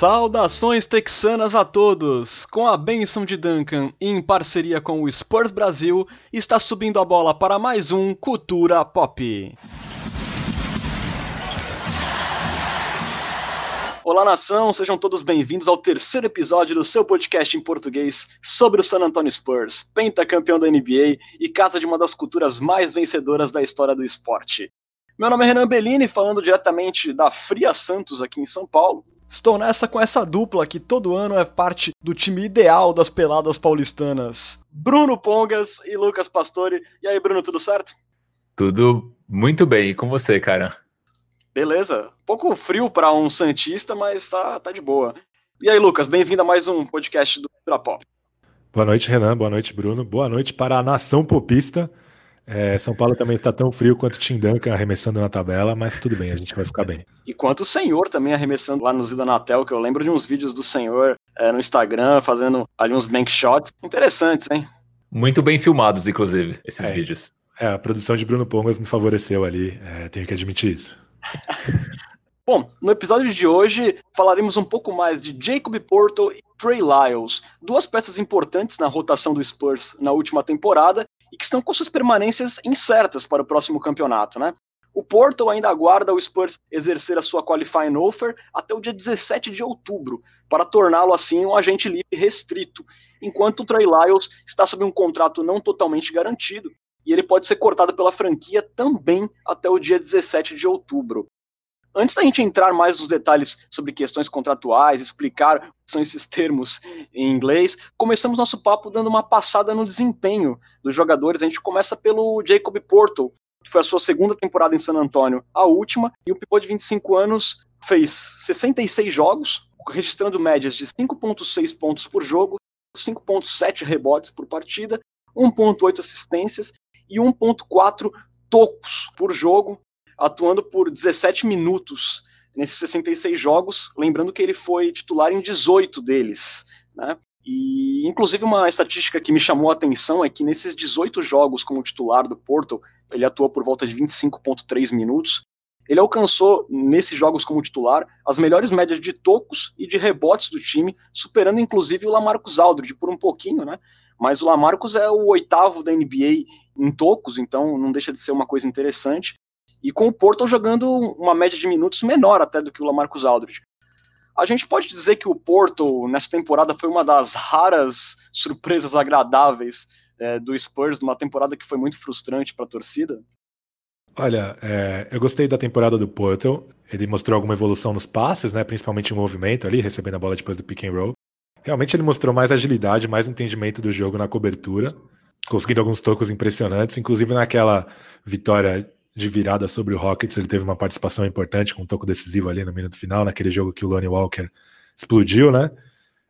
Saudações texanas a todos! Com a benção de Duncan, em parceria com o Spurs Brasil, está subindo a bola para mais um Cultura Pop. Olá nação, sejam todos bem-vindos ao terceiro episódio do seu podcast em português sobre o San Antonio Spurs, pentacampeão da NBA e casa de uma das culturas mais vencedoras da história do esporte. Meu nome é Renan Bellini, falando diretamente da Fria Santos aqui em São Paulo. Estou nessa com essa dupla que todo ano é parte do time ideal das peladas paulistanas. Bruno Pongas e Lucas Pastore. E aí, Bruno, tudo certo? Tudo muito bem. E com você, cara? Beleza. Um pouco frio para um Santista, mas tá, tá de boa. E aí, Lucas, bem-vindo a mais um podcast do Ultra Pop. Boa noite, Renan. Boa noite, Bruno. Boa noite para a nação popista. É, São Paulo também está tão frio quanto o Tim Duncan arremessando na tabela, mas tudo bem, a gente vai ficar bem. E quanto o senhor também arremessando lá no Zidanatel, que eu lembro de uns vídeos do senhor é, no Instagram fazendo ali uns bank shots interessantes, hein? Muito bem filmados, inclusive, esses é, vídeos. É, a produção de Bruno Pongas me favoreceu ali, é, tenho que admitir isso. Bom, no episódio de hoje falaremos um pouco mais de Jacob Porto e Trey Lyles, duas peças importantes na rotação do Spurs na última temporada e que estão com suas permanências incertas para o próximo campeonato, né? O Porto ainda aguarda o Spurs exercer a sua qualifying offer até o dia 17 de outubro, para torná-lo assim um agente livre restrito, enquanto o Trey Lyles está sob um contrato não totalmente garantido e ele pode ser cortado pela franquia também até o dia 17 de outubro. Antes da gente entrar mais nos detalhes sobre questões contratuais, explicar o que são esses termos em inglês, começamos nosso papo dando uma passada no desempenho dos jogadores. A gente começa pelo Jacob Porto, que foi a sua segunda temporada em San Antonio, a última, e o pivô de 25 anos fez 66 jogos, registrando médias de 5.6 pontos por jogo, 5.7 rebotes por partida, 1.8 assistências e 1.4 tocos por jogo, atuando por 17 minutos nesses 66 jogos, lembrando que ele foi titular em 18 deles, né? E, inclusive, uma estatística que me chamou a atenção é que nesses 18 jogos como titular do Porto, ele atuou por volta de 25,3 minutos. Ele alcançou, nesses jogos como titular, as melhores médias de tocos e de rebotes do time, superando inclusive o Lamarcus Aldridge por um pouquinho, né? Mas o Lamarcus é o oitavo da NBA em tocos, então não deixa de ser uma coisa interessante e com o Porto jogando uma média de minutos menor até do que o Lamarcus Aldridge. A gente pode dizer que o Porto, nessa temporada, foi uma das raras surpresas agradáveis é, do Spurs, numa temporada que foi muito frustrante para a torcida? Olha, é, eu gostei da temporada do Porto. Ele mostrou alguma evolução nos passes, né, principalmente em movimento ali, recebendo a bola depois do pick and roll. Realmente ele mostrou mais agilidade, mais entendimento do jogo na cobertura, conseguindo alguns tocos impressionantes, inclusive naquela vitória de virada sobre o Rockets, ele teve uma participação importante com um toco decisivo ali no minuto final, naquele jogo que o Lonnie Walker explodiu, né?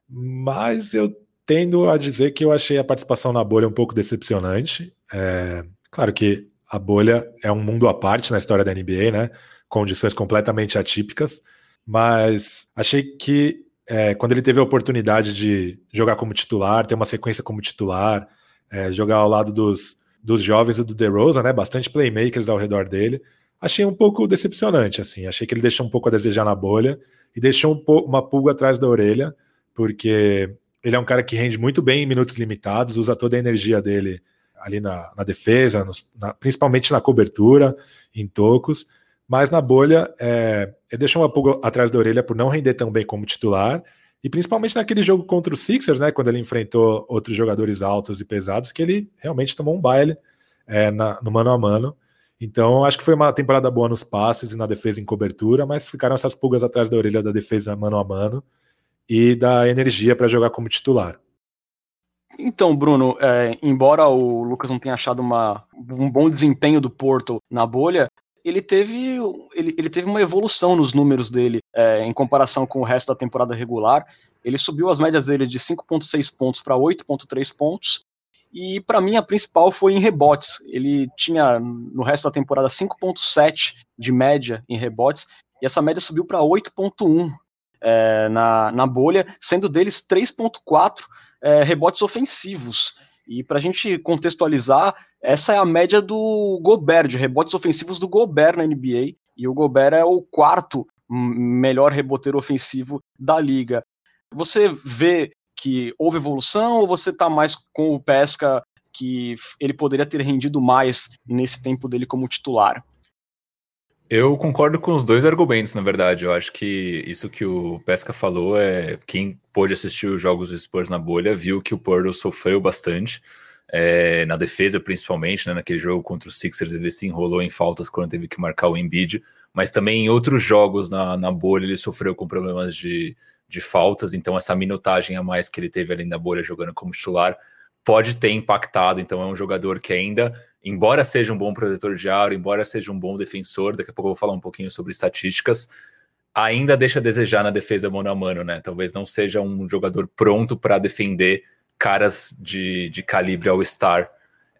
Mas eu tendo a dizer que eu achei a participação na bolha um pouco decepcionante. É, claro que a bolha é um mundo à parte na história da NBA, né? Condições completamente atípicas, mas achei que é, quando ele teve a oportunidade de jogar como titular, ter uma sequência como titular, é, jogar ao lado dos dos jovens e do DeRozan, né? Bastante playmakers ao redor dele. Achei um pouco decepcionante, assim. Achei que ele deixou um pouco a desejar na bolha e deixou um uma pulga atrás da orelha, porque ele é um cara que rende muito bem em minutos limitados, usa toda a energia dele ali na, na defesa, nos, na, principalmente na cobertura, em tocos. Mas na bolha, é, ele deixou uma pulga atrás da orelha por não render tão bem como titular e principalmente naquele jogo contra o Sixers, né, quando ele enfrentou outros jogadores altos e pesados, que ele realmente tomou um baile é, na, no mano a mano. Então, acho que foi uma temporada boa nos passes e na defesa em cobertura, mas ficaram essas pulgas atrás da orelha da defesa mano a mano e da energia para jogar como titular. Então, Bruno, é, embora o Lucas não tenha achado uma, um bom desempenho do Porto na bolha, ele teve, ele, ele teve uma evolução nos números dele é, em comparação com o resto da temporada regular. Ele subiu as médias dele de 5,6 pontos para 8,3 pontos. E para mim a principal foi em rebotes. Ele tinha no resto da temporada 5,7 de média em rebotes, e essa média subiu para 8,1 é, na, na bolha, sendo deles 3,4 é, rebotes ofensivos. E para a gente contextualizar, essa é a média do Gobert, de rebotes ofensivos do Gobert na NBA. E o Gobert é o quarto melhor reboteiro ofensivo da liga. Você vê que houve evolução ou você está mais com o Pesca que ele poderia ter rendido mais nesse tempo dele como titular? Eu concordo com os dois argumentos, na verdade. Eu acho que isso que o Pesca falou é quem pôde assistir os jogos do Spurs na bolha viu que o Porto sofreu bastante. É, na defesa, principalmente, né, naquele jogo contra os Sixers, ele se enrolou em faltas quando teve que marcar o Embiid, mas também em outros jogos na, na bolha ele sofreu com problemas de, de faltas, então essa minutagem a mais que ele teve ali na bolha jogando como titular pode ter impactado, então é um jogador que ainda embora seja um bom protetor de aro, embora seja um bom defensor, daqui a pouco eu vou falar um pouquinho sobre estatísticas, ainda deixa a desejar na defesa mano a mano, né? Talvez não seja um jogador pronto para defender caras de, de calibre all-star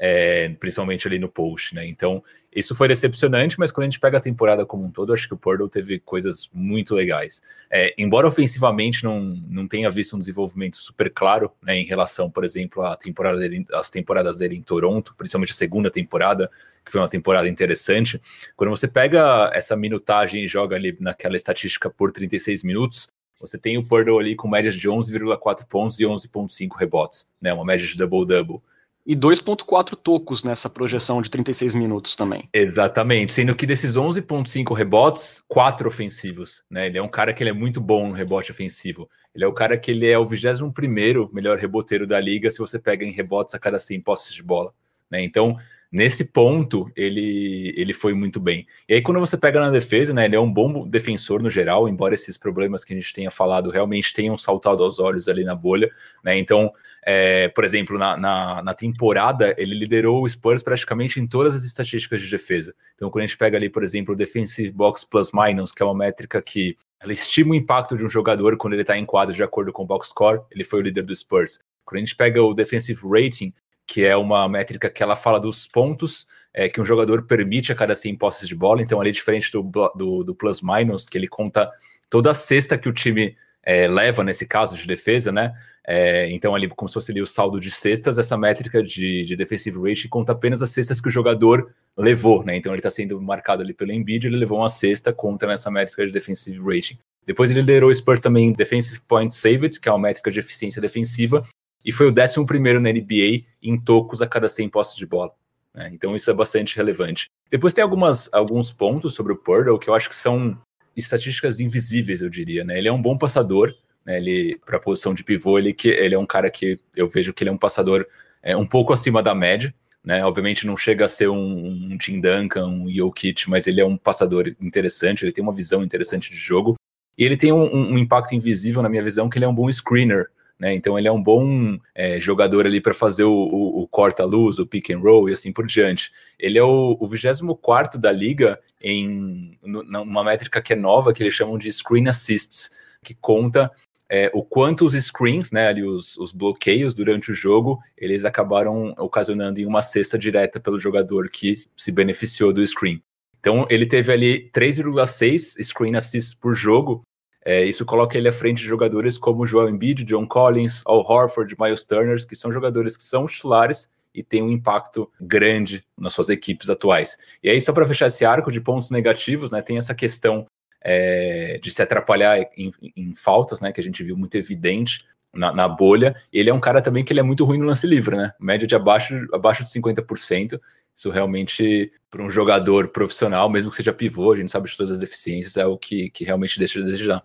é, principalmente ali no post, né? Então, isso foi decepcionante, mas quando a gente pega a temporada como um todo, acho que o Portal teve coisas muito legais. É, embora ofensivamente não, não tenha visto um desenvolvimento super claro, né, em relação, por exemplo, à temporada dele, às temporadas dele em Toronto, principalmente a segunda temporada, que foi uma temporada interessante. Quando você pega essa minutagem e joga ali naquela estatística por 36 minutos, você tem o Purdle ali com médias de 11,4 pontos e 11,5 rebotes, né? Uma média de double-double e 2.4 tocos nessa projeção de 36 minutos também. Exatamente, sendo que desses 11.5 rebotes, quatro ofensivos, né? Ele é um cara que ele é muito bom no rebote ofensivo. Ele é o cara que ele é o 21º melhor reboteiro da liga se você pega em rebotes a cada 100 posses de bola, né? Então, nesse ponto, ele, ele foi muito bem. E aí, quando você pega na defesa, né, ele é um bom defensor no geral, embora esses problemas que a gente tenha falado realmente tenham saltado aos olhos ali na bolha, né? Então, é, por exemplo, na, na, na, temporada, ele liderou o Spurs praticamente em todas as estatísticas de defesa. Então, quando a gente pega ali, por exemplo, o Defensive Box Plus Minus, que é uma métrica que ela estima o impacto de um jogador quando ele está em quadro de acordo com o box score, ele foi o líder do Spurs. Quando a gente pega o Defensive Rating, que é uma métrica que ela fala dos pontos é, que um jogador permite a cada 100 posses de bola. Então, ali, diferente do, do, do plus minus, que ele conta toda a cesta que o time é, leva nesse caso de defesa, né? É, então, ali, como se fosse ali o saldo de cestas, essa métrica de, de defensive rating conta apenas as cestas que o jogador levou, né? Então, ele está sendo marcado ali pelo Embiid, ele levou uma cesta, conta nessa métrica de defensive rating. Depois ele liderou o Spurs também em Defensive Points Saved, que é uma métrica de eficiência defensiva, e foi o 11 na NBA em tocos a cada 100 postes de bola. Né? Então isso é bastante relevante. Depois tem algumas, alguns pontos sobre o Purdle que eu acho que são estatísticas invisíveis, eu diria. Né? Ele é um bom passador, né? para a posição de pivô, ele, que, ele é um cara que eu vejo que ele é um passador é, um pouco acima da média. Né? Obviamente não chega a ser um, um Tim Duncan, um Jokic, mas ele é um passador interessante, ele tem uma visão interessante de jogo. E ele tem um, um impacto invisível, na minha visão, que ele é um bom screener né? Então ele é um bom é, jogador ali para fazer o, o, o corta-luz, o pick and roll e assim por diante. Ele é o, o 24 da liga em numa métrica que é nova, que eles chamam de screen assists, que conta é, o quanto os screens, né, ali os, os, bloqueios durante o jogo, eles acabaram ocasionando em uma cesta direta pelo jogador que se beneficiou do screen. Então ele teve ali 3,6 screen assists por jogo, é, isso coloca ele à frente de jogadores como Joel Embiid, John Collins, Al Horford, Miles Turner, que são jogadores que são titulares e têm um impacto grande nas suas equipes atuais. E aí, só para fechar esse arco de pontos negativos, né, tem essa questão é, de se atrapalhar em, em, faltas, né, que a gente viu muito evidente na, na, bolha. Ele é um cara também que ele é muito ruim no lance livre, né? Média de abaixo, abaixo de 50%. Isso realmente, para um jogador profissional, mesmo que seja pivô, a gente sabe de todas as deficiências, é o que, que realmente deixa de desejar.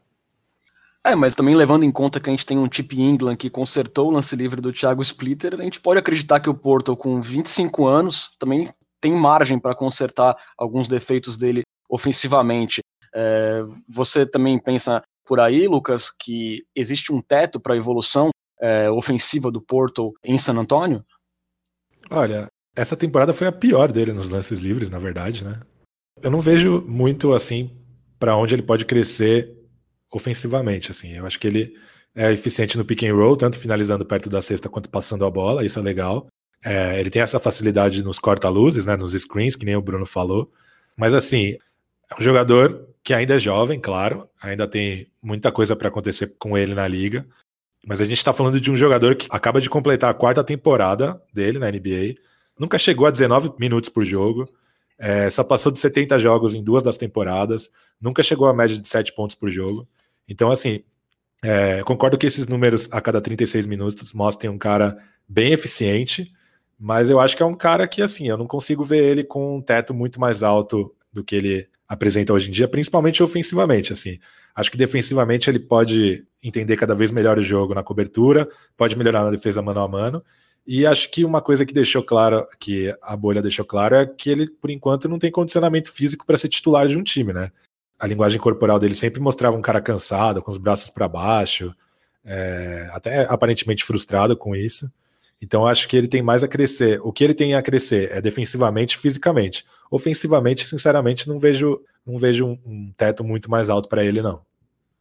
É, mas também levando em conta que a gente tem um Chip England que consertou o lance livre do Thiago Splitter, a gente pode acreditar que o Porto, com 25 anos, também tem margem para consertar alguns defeitos dele ofensivamente. É, você também pensa por aí, Lucas, que existe um teto para a evolução é, ofensiva do Porto em San Antônio? Olha, essa temporada foi a pior dele nos lances livres, na verdade, né? Eu não vejo muito assim para onde ele pode crescer ofensivamente, assim. Eu acho que ele é eficiente no pick and roll, tanto finalizando perto da cesta quanto passando a bola, isso é legal. É, ele tem essa facilidade nos corta-luzes, né, nos screens, que nem o Bruno falou. Mas assim, é um jogador que ainda é jovem, claro, ainda tem muita coisa para acontecer com ele na liga. Mas a gente está falando de um jogador que acaba de completar a quarta temporada dele na NBA, nunca chegou a 19 minutos por jogo. É, só passou de 70 jogos em duas das temporadas, nunca chegou à média de 7 pontos por jogo. Então, assim, é, concordo que esses números a cada 36 minutos mostrem um cara bem eficiente, mas eu acho que é um cara que, assim, eu não consigo ver ele com um teto muito mais alto do que ele apresenta hoje em dia, principalmente ofensivamente, assim. Acho que defensivamente ele pode entender cada vez melhor o jogo na cobertura, pode melhorar na defesa mano a mano, e acho que uma coisa que deixou claro, que a bolha deixou claro, é que ele, por enquanto, não tem condicionamento físico para ser titular de um time, né? A linguagem corporal dele sempre mostrava um cara cansado, com os braços para baixo, é, até aparentemente frustrado com isso. Então acho que ele tem mais a crescer. O que ele tem a crescer é defensivamente, fisicamente. Ofensivamente, sinceramente, não vejo, não vejo um, um teto muito mais alto para ele não.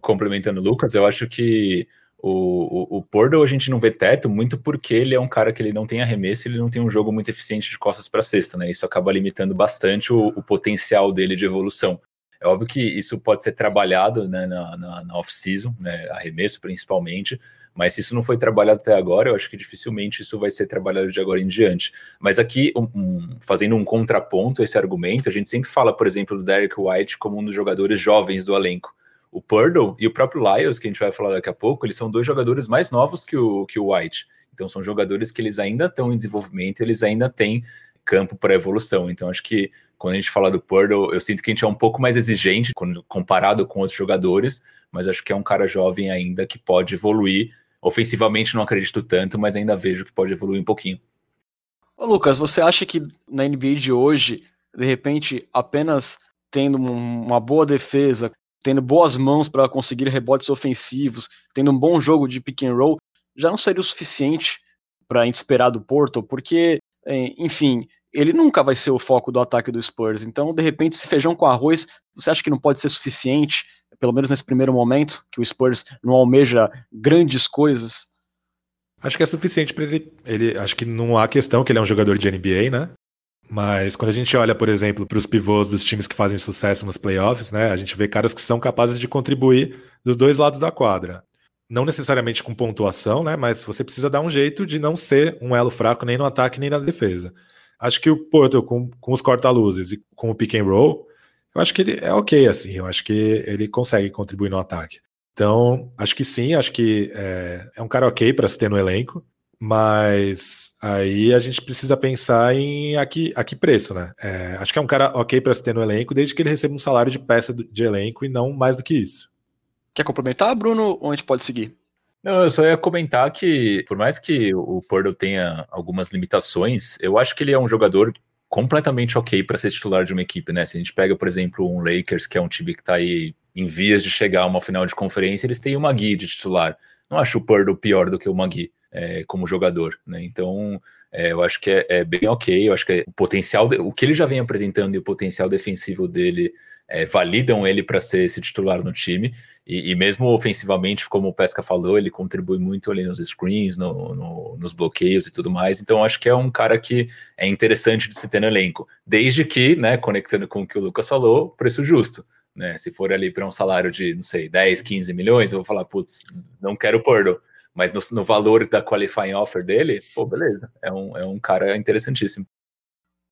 Complementando o Lucas, eu acho que o, o, o a gente não vê teto muito porque ele é um cara que ele não tem arremesso, ele não tem um jogo muito eficiente de costas para cesta, né? Isso acaba limitando bastante o, o, potencial dele de evolução. É óbvio que isso pode ser trabalhado né, na, na, na off-season, né, arremesso principalmente, mas se isso não foi trabalhado até agora, eu acho que dificilmente isso vai ser trabalhado de agora em diante. Mas aqui, um, um, fazendo um contraponto a esse argumento, a gente sempre fala, por exemplo, do Derek White como um dos jogadores jovens do elenco o Purdle e o próprio Lyles, que a gente vai falar daqui a pouco, eles são dois jogadores mais novos que o, que o White. Então são jogadores que eles ainda estão em desenvolvimento, eles ainda têm campo para evolução. Então acho que quando a gente fala do Purdle, eu sinto que a gente é um pouco mais exigente comparado com outros jogadores, mas acho que é um cara jovem ainda que pode evoluir. Ofensivamente não acredito tanto, mas ainda vejo que pode evoluir um pouquinho. Ô Lucas, você acha que na NBA de hoje, de repente, apenas tendo uma boa defesa, tendo boas mãos para conseguir rebotes ofensivos, tendo um bom jogo de pick and roll, já não seria o suficiente para a gente esperar do Porto, porque, é, enfim, ele nunca vai ser o foco do ataque do Spurs. Então, de repente, esse feijão com arroz, você acha que não pode ser suficiente, pelo menos nesse primeiro momento, que o Spurs não almeja grandes coisas? Acho que é suficiente para ele, ele. Acho que não há questão que ele é um jogador de NBA, né? Mas quando a gente olha, por exemplo, para os pivôs dos times que fazem sucesso nos playoffs, né, a gente vê caras que são capazes de contribuir dos dois lados da quadra. Não necessariamente com pontuação, né, mas você precisa dar um jeito de não ser um elo fraco nem no ataque nem na defesa. Acho que o Porto, com, com os corta-luzes e com o pick and roll, eu acho que ele é ok, assim, eu acho que ele consegue contribuir no ataque. Então, acho que sim, acho que é, é um cara ok para se ter no elenco, mas Aí a gente precisa pensar em a que, a que preço, né? É, acho que é um cara ok para se ter no elenco, desde que ele receba um salário de peça de elenco e não mais do que isso. Quer complementar, Bruno, ou a gente pode seguir? Não, eu só ia comentar que, por mais que o Porto tenha algumas limitações, eu acho que ele é um jogador completamente ok para ser titular de uma equipe, né? Se a gente pega, por exemplo, um Lakers, que é um time que está aí em vias de chegar a uma final de conferência, eles têm uma Magui de titular. Não acho o Porto pior do que o Magui é, como jogador, né? Então, é, eu acho que é, é, bem ok. Eu acho que o potencial, o que ele já vem apresentando e o potencial defensivo dele é, validam ele para ser esse titular no time. E, e, mesmo ofensivamente, como o Pesca falou, ele contribui muito ali nos screens, no, no, nos bloqueios e tudo mais. Então, acho que é um cara que é interessante de se ter no elenco, desde que, né, conectando com o que o Lucas falou, preço justo. Né, se for ali para um salário de, não sei, 10, 15 milhões, eu vou falar, putz, não quero Porto mas no, no, valor da qualifying offer dele, pô, beleza, é um, é um cara interessantíssimo.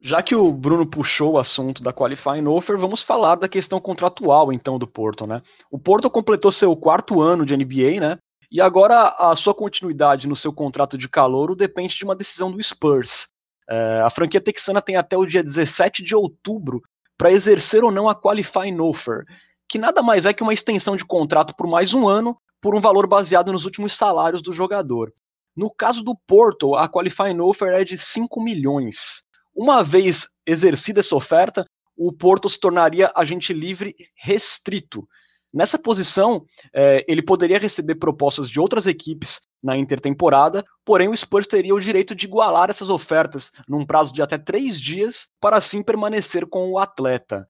Já que o Bruno puxou o assunto da qualifying offer, vamos falar da questão contratual então do Porto, né? O Porto completou seu quarto ano de NBA, né? E agora a sua continuidade no seu contrato de calouro depende de uma decisão do Spurs. É, a franquia texana tem até o dia 17 de outubro para exercer ou não a qualifying offer, que nada mais é que uma extensão de contrato por mais um ano por um valor baseado nos últimos salários do jogador. No caso do Porto, a qualifying offer é de 5 milhões. Uma vez exercida essa oferta, o Porto se tornaria agente livre restrito. Nessa posição, é, ele poderia receber propostas de outras equipes na intertemporada, porém o Spurs teria o direito de igualar essas ofertas num prazo de até três dias para assim permanecer com o atleta.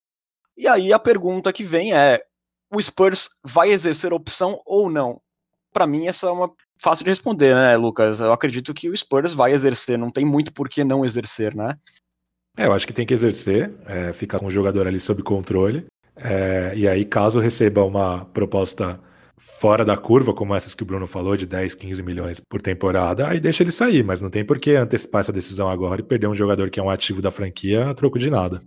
E aí a pergunta que vem é: o Spurs vai exercer opção ou não? Para mim, essa é uma fácil de responder, né, Lucas? Eu acredito que o Spurs vai exercer, não tem muito por que não exercer, né? É, eu acho que tem que exercer, é, ficar com o jogador ali sob controle. É, e aí, caso receba uma proposta fora da curva, como essas que o Bruno falou, de 10, 15 milhões por temporada, aí deixa ele sair, mas não tem por que antecipar essa decisão agora e perder um jogador que é um ativo da franquia a troco de nada.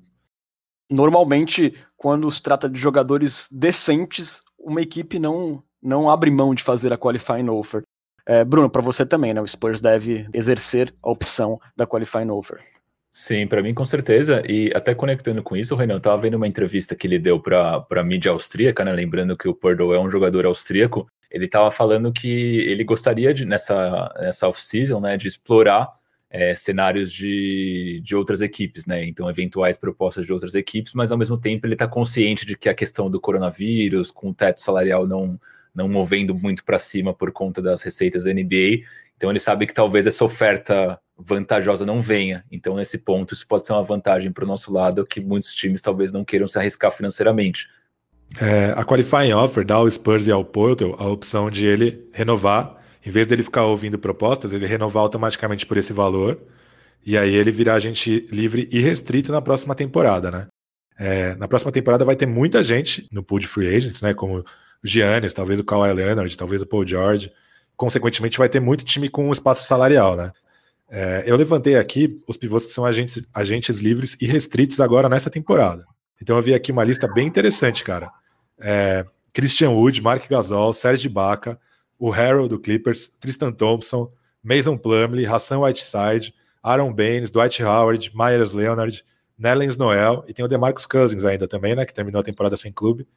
normalmente, quando se trata de jogadores decentes, uma equipe não, não abre mão de fazer a qualifying offer. É, Bruno, para você também, né? O Spurs deve exercer a opção da qualifying offer. Sim, para mim com certeza. E até conectando com isso, o Renan, estava vendo uma entrevista que ele deu para a mídia austríaca, né? Lembrando que o Purdue é um jogador austríaco. Ele estava falando que ele gostaria de, nessa, nessa off-season, né, de explorar é, cenários de, de outras equipes, né? Então, eventuais propostas de outras equipes, mas ao mesmo tempo ele está consciente de que a questão do coronavírus, com o teto salarial não, não movendo muito para cima por conta das receitas da NBA, então ele sabe que talvez essa oferta vantajosa não venha. Então, nesse ponto, isso pode ser uma vantagem para o nosso lado, que muitos times talvez não queiram se arriscar financeiramente. É, a qualifying offer dá ao Spurs e ao Porto a opção de ele renovar, em vez dele ficar ouvindo propostas, ele renovar automaticamente por esse valor, e aí ele virar agente livre e restrito na próxima temporada, né? É, na próxima temporada vai ter muita gente no pool de free agents, né? Como Giannis, talvez o Kawhi Leonard, talvez o Paul George. Consequentemente, vai ter muito time com espaço salarial, né? É, eu levantei aqui os pivôs que são agentes, agentes livres e restritos agora nessa temporada. Então eu vi aqui uma lista bem interessante, cara. É, Christian Wood, Mark Gasol, Serge Ibaka, o Harold do Clippers, Tristan Thompson, Mason Plumlee, Hassan Whiteside, Aaron Baines, Dwight Howard, Myers Leonard, Nellens Noel e tem o DeMarcus Cousins ainda também, né, que terminou a temporada sem clube,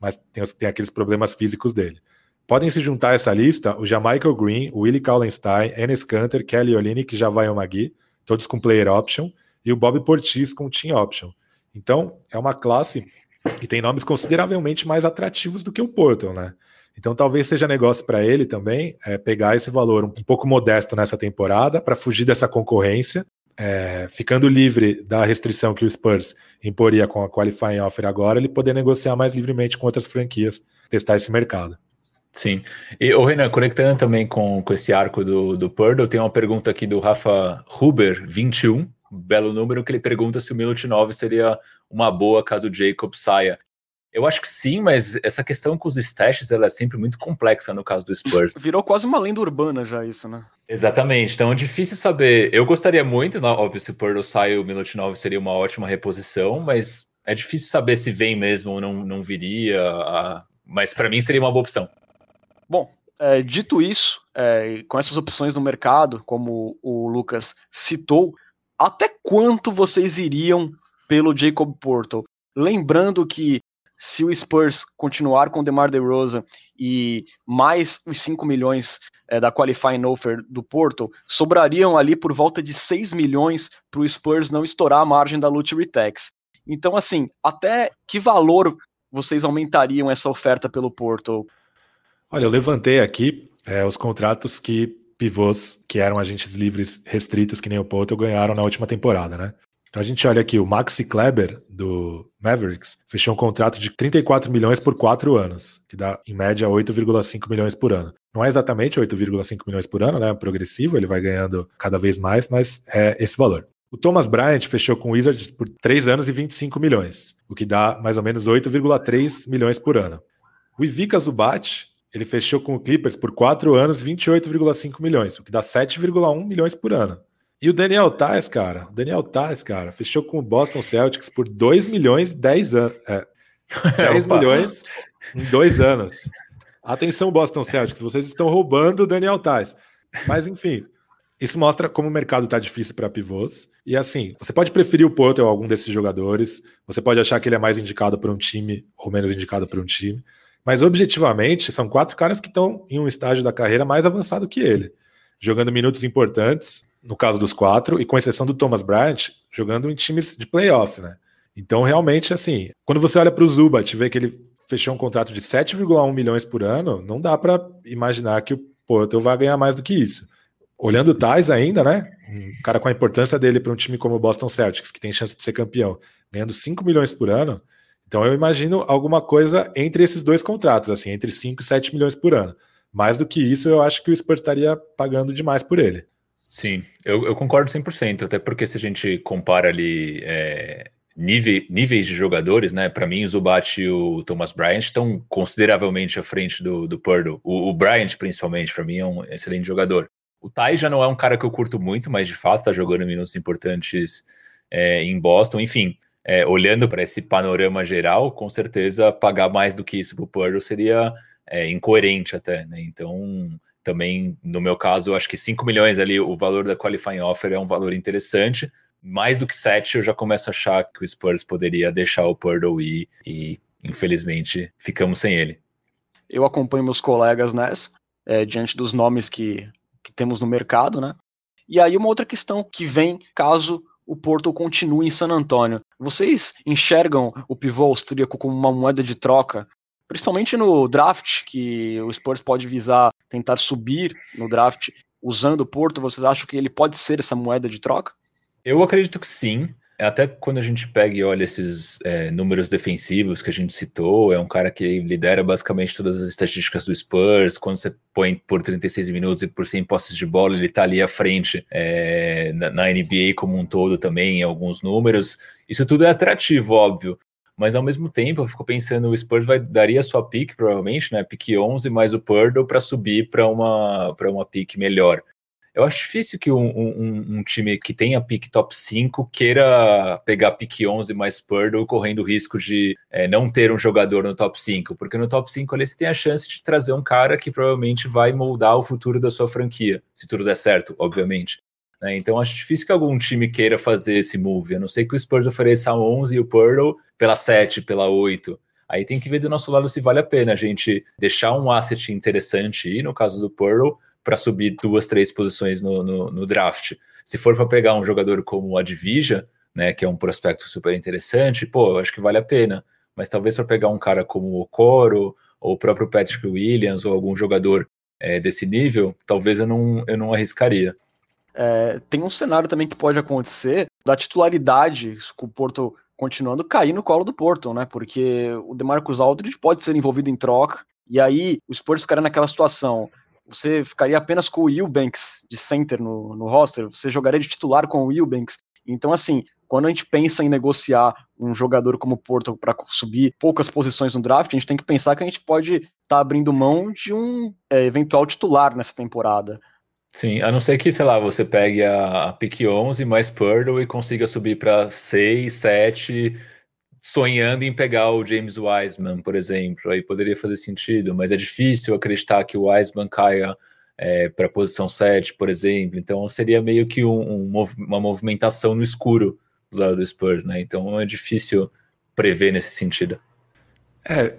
mas tem, tem aqueles problemas físicos dele. Podem se juntar a essa lista o Jamichael Green, o Willie Kallenstein, Enes Kanter, Kelly Olynyk, Javai Magui, todos com player option, e o Bob Portis com team option. Então, é uma classe que tem nomes consideravelmente mais atrativos do que o Porto, né? Então, talvez seja negócio para ele também é, pegar esse valor um pouco modesto nessa temporada para fugir dessa concorrência, é, ficando livre da restrição que o Spurs imporia com a qualifying offer agora, ele poder negociar mais livremente com outras franquias, testar esse mercado. Sim. E, o Renan, conectando também com, com esse arco do, do Purdle, tem uma pergunta aqui do Rafa Huber, 21, belo número, que ele pergunta se o 9 seria uma boa caso o Jacob saia. Eu acho que sim, mas essa questão com os stashes ela é sempre muito complexa no caso do Spurs. Virou quase uma lenda urbana já isso, né? Exatamente. Então é difícil saber. Eu gostaria muito, óbvio, se o Purdle sai, o Minute 9 seria uma ótima reposição, mas é difícil saber se vem mesmo ou não, não viria. A... Mas para mim seria uma boa opção. Bom, é, dito isso, é, com essas opções no mercado, como o Lucas citou, até quanto vocês iriam pelo Jacob Porto? Lembrando que se o Spurs continuar com o DeMar DeRozan e mais os 5 milhões é, da qualifying offer do Porto, sobrariam ali por volta de 6 milhões para o Spurs não estourar a margem da Luxury Tax. Então, assim, até que valor vocês aumentariam essa oferta pelo Porto? Olha, eu levantei aqui é, os contratos que pivôs que eram agentes livres restritos, que nem o Poto, ganharam na última temporada, né? Então a gente olha aqui, o Maxi Kleber, do Mavericks, fechou um contrato de 34 milhões por quatro anos, que dá, em média, 8,5 milhões por ano. Não é exatamente 8,5 milhões por ano, né? É progressivo, ele vai ganhando cada vez mais, mas é esse valor. O Thomas Bryant fechou com o Wizards por 3 anos e 25 milhões, o que dá mais ou menos 8,3 milhões por ano. O Ivica Zubat ele fechou com o Clippers por 4 anos, 28,5 milhões, o que dá 7,1 milhões por ano. E o Daniel Tais, cara, o Daniel Tais, cara, fechou com o Boston Celtics por 2 milhões 10 anos. É, 10 milhões em dois anos. Atenção, Boston Celtics, vocês estão roubando o Daniel Tais. Mas, enfim, isso mostra como o mercado está difícil para pivôs. E assim, você pode preferir o Porto ou algum desses jogadores, você pode achar que ele é mais indicado para um time ou menos indicado para um time. Mas objetivamente, são quatro caras que estão em um estágio da carreira mais avançado que ele, jogando minutos importantes, no caso dos quatro, e com exceção do Thomas Bryant, jogando em times de playoff, né? Então, realmente, assim, quando você olha para o Zubat e vê que ele fechou um contrato de 7,1 milhões por ano, não dá para imaginar que o Porto vai ganhar mais do que isso. Olhando o Tais ainda, né? Um cara com a importância dele para um time como o Boston Celtics, que tem chance de ser campeão, ganhando 5 milhões por ano, então eu imagino alguma coisa entre esses dois contratos, assim, entre 5 e 7 milhões por ano. Mais do que isso, eu acho que o Spurs estaria pagando demais por ele. Sim, eu, eu concordo 100%, até porque se a gente compara ali é, nível, níveis de jogadores, né, para mim o Zubat e o Thomas Bryant estão consideravelmente à frente do, do. O, o Bryant, principalmente, para mim é um excelente jogador. O Tai já não é um cara que eu curto muito, mas de fato está jogando minutos importantes é, em Boston. Enfim, é, olhando para esse panorama geral, com certeza pagar mais do que isso para o Purdle seria é, incoerente até, né? Então, também, no meu caso, acho que 5 milhões ali, o valor da qualifying offer é um valor interessante. Mais do que 7, eu já começo a achar que o Spurs poderia deixar o Purdle ir e, infelizmente, ficamos sem ele. Eu acompanho meus colegas nessa, é, diante dos nomes que, que temos no mercado, né? E aí uma outra questão que vem caso o Porto continue em San Antônio. Vocês enxergam o pivô austríaco como uma moeda de troca, principalmente no draft, que o Spurs pode visar tentar subir no draft usando o Porto? Vocês acham que ele pode ser essa moeda de troca? Eu acredito que sim. Até quando a gente pega e olha esses é, números defensivos que a gente citou, é um cara que lidera basicamente todas as estatísticas do Spurs. Quando você põe por 36 minutos e por 100 posses de bola, ele tá ali à frente é, na, na, NBA como um todo também, em alguns números. Isso tudo é atrativo, óbvio. Mas ao mesmo tempo, eu fico pensando, o Spurs vai, daria sua pick, provavelmente, né? Pick 11 mais o Purdle para subir para uma, uma pick melhor. Eu acho difícil que um, um, um, time que tenha pick top 5 queira pegar pick 11 mais Purdle, correndo o risco de é, não ter um jogador no top 5, porque no top 5 ali você tem a chance de trazer um cara que provavelmente vai moldar o futuro da sua franquia, se tudo der certo, obviamente. Né? Então acho difícil que algum time queira fazer esse move, a não ser que o Spurs ofereça a 11 e o Purdle pela 7, pela 8. Aí tem que ver do nosso lado se vale a pena a gente deixar um asset interessante aí, no caso do Purdle, para subir duas, três posições no, no, no draft. Se for para pegar um jogador como o Advija, né, que é um prospecto super interessante, pô, eu acho que vale a pena. Mas talvez para pegar um cara como o Coro, ou o próprio Patrick Williams, ou algum jogador é, desse nível, talvez eu não, eu não arriscaria. É, tem um cenário também que pode acontecer da titularidade com o Porto continuando cair no colo do Porto, né? Porque o DeMarcus Aldridge pode ser envolvido em troca, e aí o Spurs ficaria naquela situação você ficaria apenas com o Eubanks de center no, no roster, você jogaria de titular com o Eubanks. Então, assim, quando a gente pensa em negociar um jogador como o Porto para subir poucas posições no draft, a gente tem que pensar que a gente pode estar tá abrindo mão de um é, eventual titular nessa temporada. Sim, a não ser que, sei lá, você pegue a, pick 11 mais Purdle e consiga subir para 6, 7 sonhando em pegar o James Wiseman, por exemplo, aí poderia fazer sentido, mas é difícil acreditar que o Wiseman caia é, para a posição 7, por exemplo, então seria meio que um, um, uma movimentação no escuro do lado do Spurs, né? Então é difícil prever nesse sentido. É,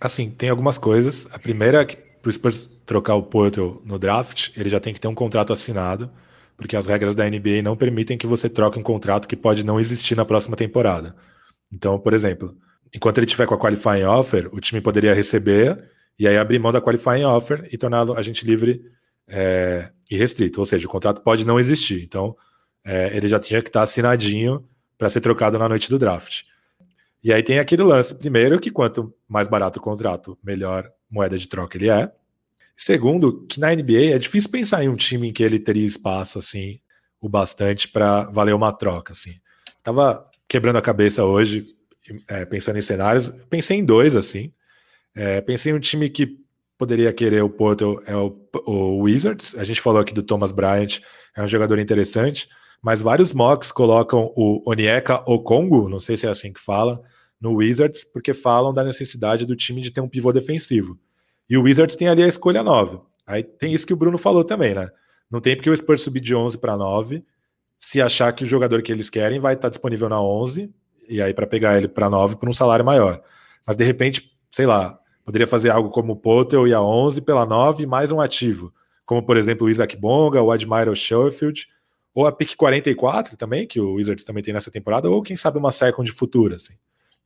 assim, tem algumas coisas. A primeira é para o Spurs trocar o Porto no draft, ele já tem que ter um contrato assinado, porque as regras da NBA não permitem que você troque um contrato que pode não existir na próxima temporada. Então, por exemplo, enquanto ele tiver com a qualifying offer, o time poderia receber e aí abrir mão da qualifying offer e torná-lo agente livre é, e restrito. Ou seja, o contrato pode não existir. Então, é, ele já tinha que estar assinadinho para ser trocado na noite do draft. E aí tem aquele lance, primeiro, que quanto mais barato o contrato, melhor moeda de troca ele é. Segundo, que na NBA é difícil pensar em um time em que ele teria espaço assim o bastante para valer uma troca assim. Tava quebrando a cabeça hoje, é, pensando em cenários. Pensei em dois, assim. É, pensei em um time que poderia querer o Porto, é o, o, Wizards. A gente falou aqui do Thomas Bryant, é um jogador interessante, mas vários mocks colocam o Onyeka Okongo, não sei se é assim que fala, no Wizards, porque falam da necessidade do time de ter um pivô defensivo. E o Wizards tem ali a escolha 9. Aí tem isso que o Bruno falou também, né? Não tem porque o Spurs subir de 11 para 9 se achar que o jogador que eles querem vai estar disponível na 11 e aí para pegar ele para 9 por um salário maior. Mas de repente, sei lá, poderia fazer algo como o Potter e a 11 pela 9 mais um ativo, como por exemplo o Isaac Bonga, o Admiral Schofield, ou a pick 44 também, que o Wizards também tem nessa temporada, ou quem sabe uma second futura. Assim.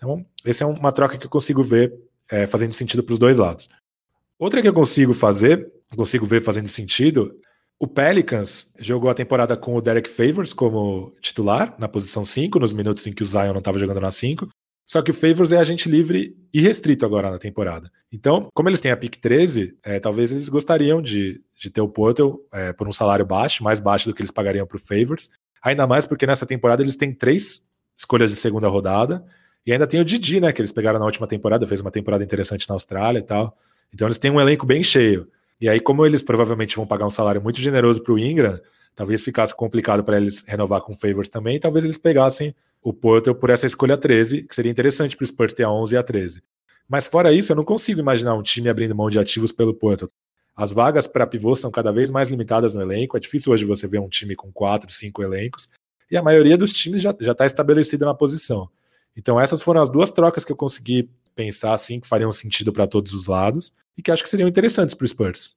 Então, essa é uma troca que eu consigo ver é, fazendo sentido para os dois lados. Outra que eu consigo fazer, consigo ver fazendo sentido, o Pelicans jogou a temporada com o Derek Favors como titular, na posição 5, nos minutos em que o Zion não estava jogando na 5. Só que o Favors é agente livre e restrito agora na temporada. Então, como eles têm a pick 13, é, talvez eles gostariam de, de ter o Portal é, por um salário baixo, mais baixo do que eles pagariam para o Favors. Ainda mais porque nessa temporada eles têm três escolhas de segunda rodada. E ainda tem o Didi, né? Que eles pegaram na última temporada, fez uma temporada interessante na Austrália e tal. Então eles têm um elenco bem cheio. E aí, como eles provavelmente vão pagar um salário muito generoso para o Ingram, talvez ficasse complicado para eles renovar com favors também, talvez eles pegassem o Porto por essa escolha 13, que seria interessante para o Spurs ter a 11 e a 13. Mas fora isso, eu não consigo imaginar um time abrindo mão de ativos pelo Porto. As vagas para pivô são cada vez mais limitadas no elenco. É difícil hoje você ver um time com quatro, cinco elencos. E a maioria dos times já está estabelecida na posição. Então, essas foram as duas trocas que eu consegui pensar assim, que fariam sentido para todos os lados e que acho que seriam interessantes para o Spurs.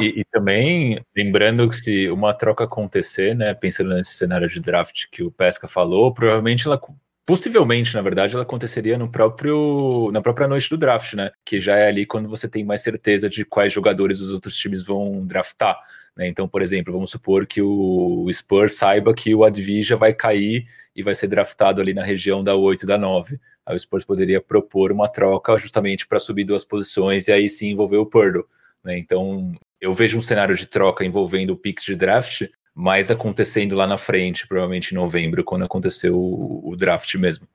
E, e, também, lembrando que se uma troca acontecer, né, pensando nesse cenário de draft que o Pesca falou, provavelmente ela Possivelmente, na verdade, ela aconteceria no próprio, na própria noite do draft, né? Que já é ali quando você tem mais certeza de quais jogadores os outros times vão draftar. Né? Então, por exemplo, vamos supor que o Spurs saiba que o Advija vai cair e vai ser draftado ali na região da 8 e da 9. Aí o Spurs poderia propor uma troca justamente para subir duas posições e aí sim envolver o Purdle. Né? Então, eu vejo um cenário de troca envolvendo o pick de draft mais acontecendo lá na frente, provavelmente em novembro, quando aconteceu o, o draft mesmo.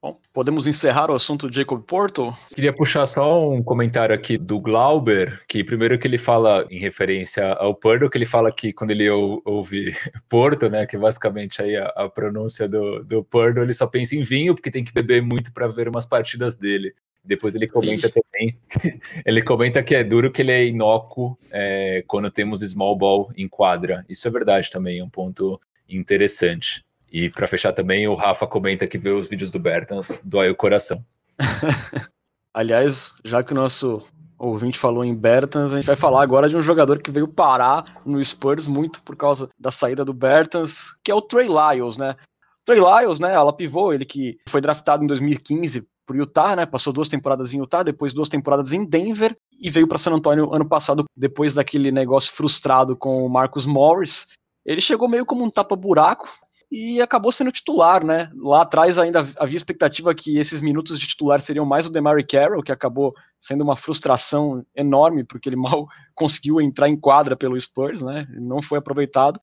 Bom, podemos encerrar o assunto Jacob Porto? Queria puxar só um comentário aqui do Glauber, que primeiro que ele fala em referência ao Porto, que ele fala que quando ele ou, ouve Porto, né, que é basicamente aí a, a pronúncia do, do Porto, ele só pensa em vinho, porque tem que beber muito para ver umas partidas dele. Depois ele comenta também, ele comenta que é duro que ele é inócuo é, quando temos small ball em quadra. Isso é verdade também, é um ponto interessante. E para fechar também, o Rafa comenta que vê os vídeos do Bertans, dói o coração. Aliás, já que o nosso ouvinte falou em Bertans, a gente vai falar agora de um jogador que veio parar no Spurs muito por causa da saída do Bertans, que é o Trey Lyles, né? Trey Lyles, né, ela pivô, ele que foi draftado em 2015 para o Utah, né? Passou duas temporadas em Utah, depois duas temporadas em Denver e veio para San Antonio ano passado, depois daquele negócio frustrado com o Marcus Morris. Ele chegou meio como um tapa-buraco e acabou sendo titular, né? Lá atrás ainda havia expectativa que esses minutos de titular seriam mais o DeMary Carroll, que acabou sendo uma frustração enorme, porque ele mal conseguiu entrar em quadra pelo Spurs, né? Não foi aproveitado.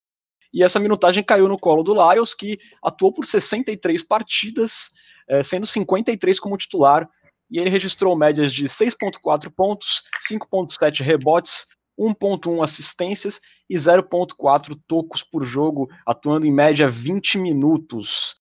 E essa minutagem caiu no colo do Lyles, que atuou por 63 partidas, é, sendo 53 como titular, e ele registrou médias de 6,4 pontos, 5,7 rebotes, 1,1 assistências e 0,4 tocos por jogo, atuando em média 20 minutos.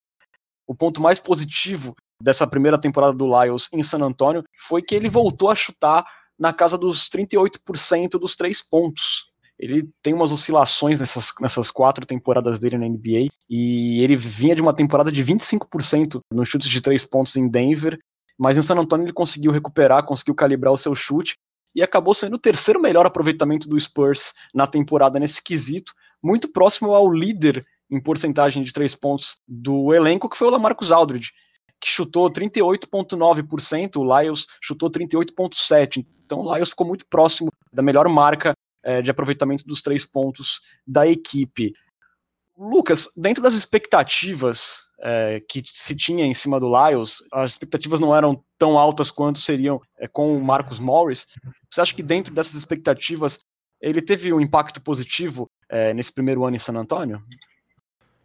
O ponto mais positivo dessa primeira temporada do Lyles em San Antonio foi que ele voltou a chutar na casa dos 38% dos três pontos. Ele tem umas oscilações nessas, nessas quatro temporadas dele na NBA e ele vinha de uma temporada de 25% nos chutes de três pontos em Denver, mas em San Antonio ele conseguiu recuperar, conseguiu calibrar o seu chute e acabou sendo o terceiro melhor aproveitamento do Spurs na temporada nesse quesito, muito próximo ao líder em porcentagem de três pontos do elenco, que foi o Lamarcus Aldridge, que chutou 38,9%, o Lyles chutou 38,7%. Então o Lyles ficou muito próximo da melhor marca é, de aproveitamento dos três pontos da equipe. Lucas, dentro das expectativas é, que se tinha em cima do Lyles, as expectativas não eram tão altas quanto seriam é, com o Marcus Morris. Você acha que dentro dessas expectativas ele teve um impacto positivo é, nesse primeiro ano em San Antônio?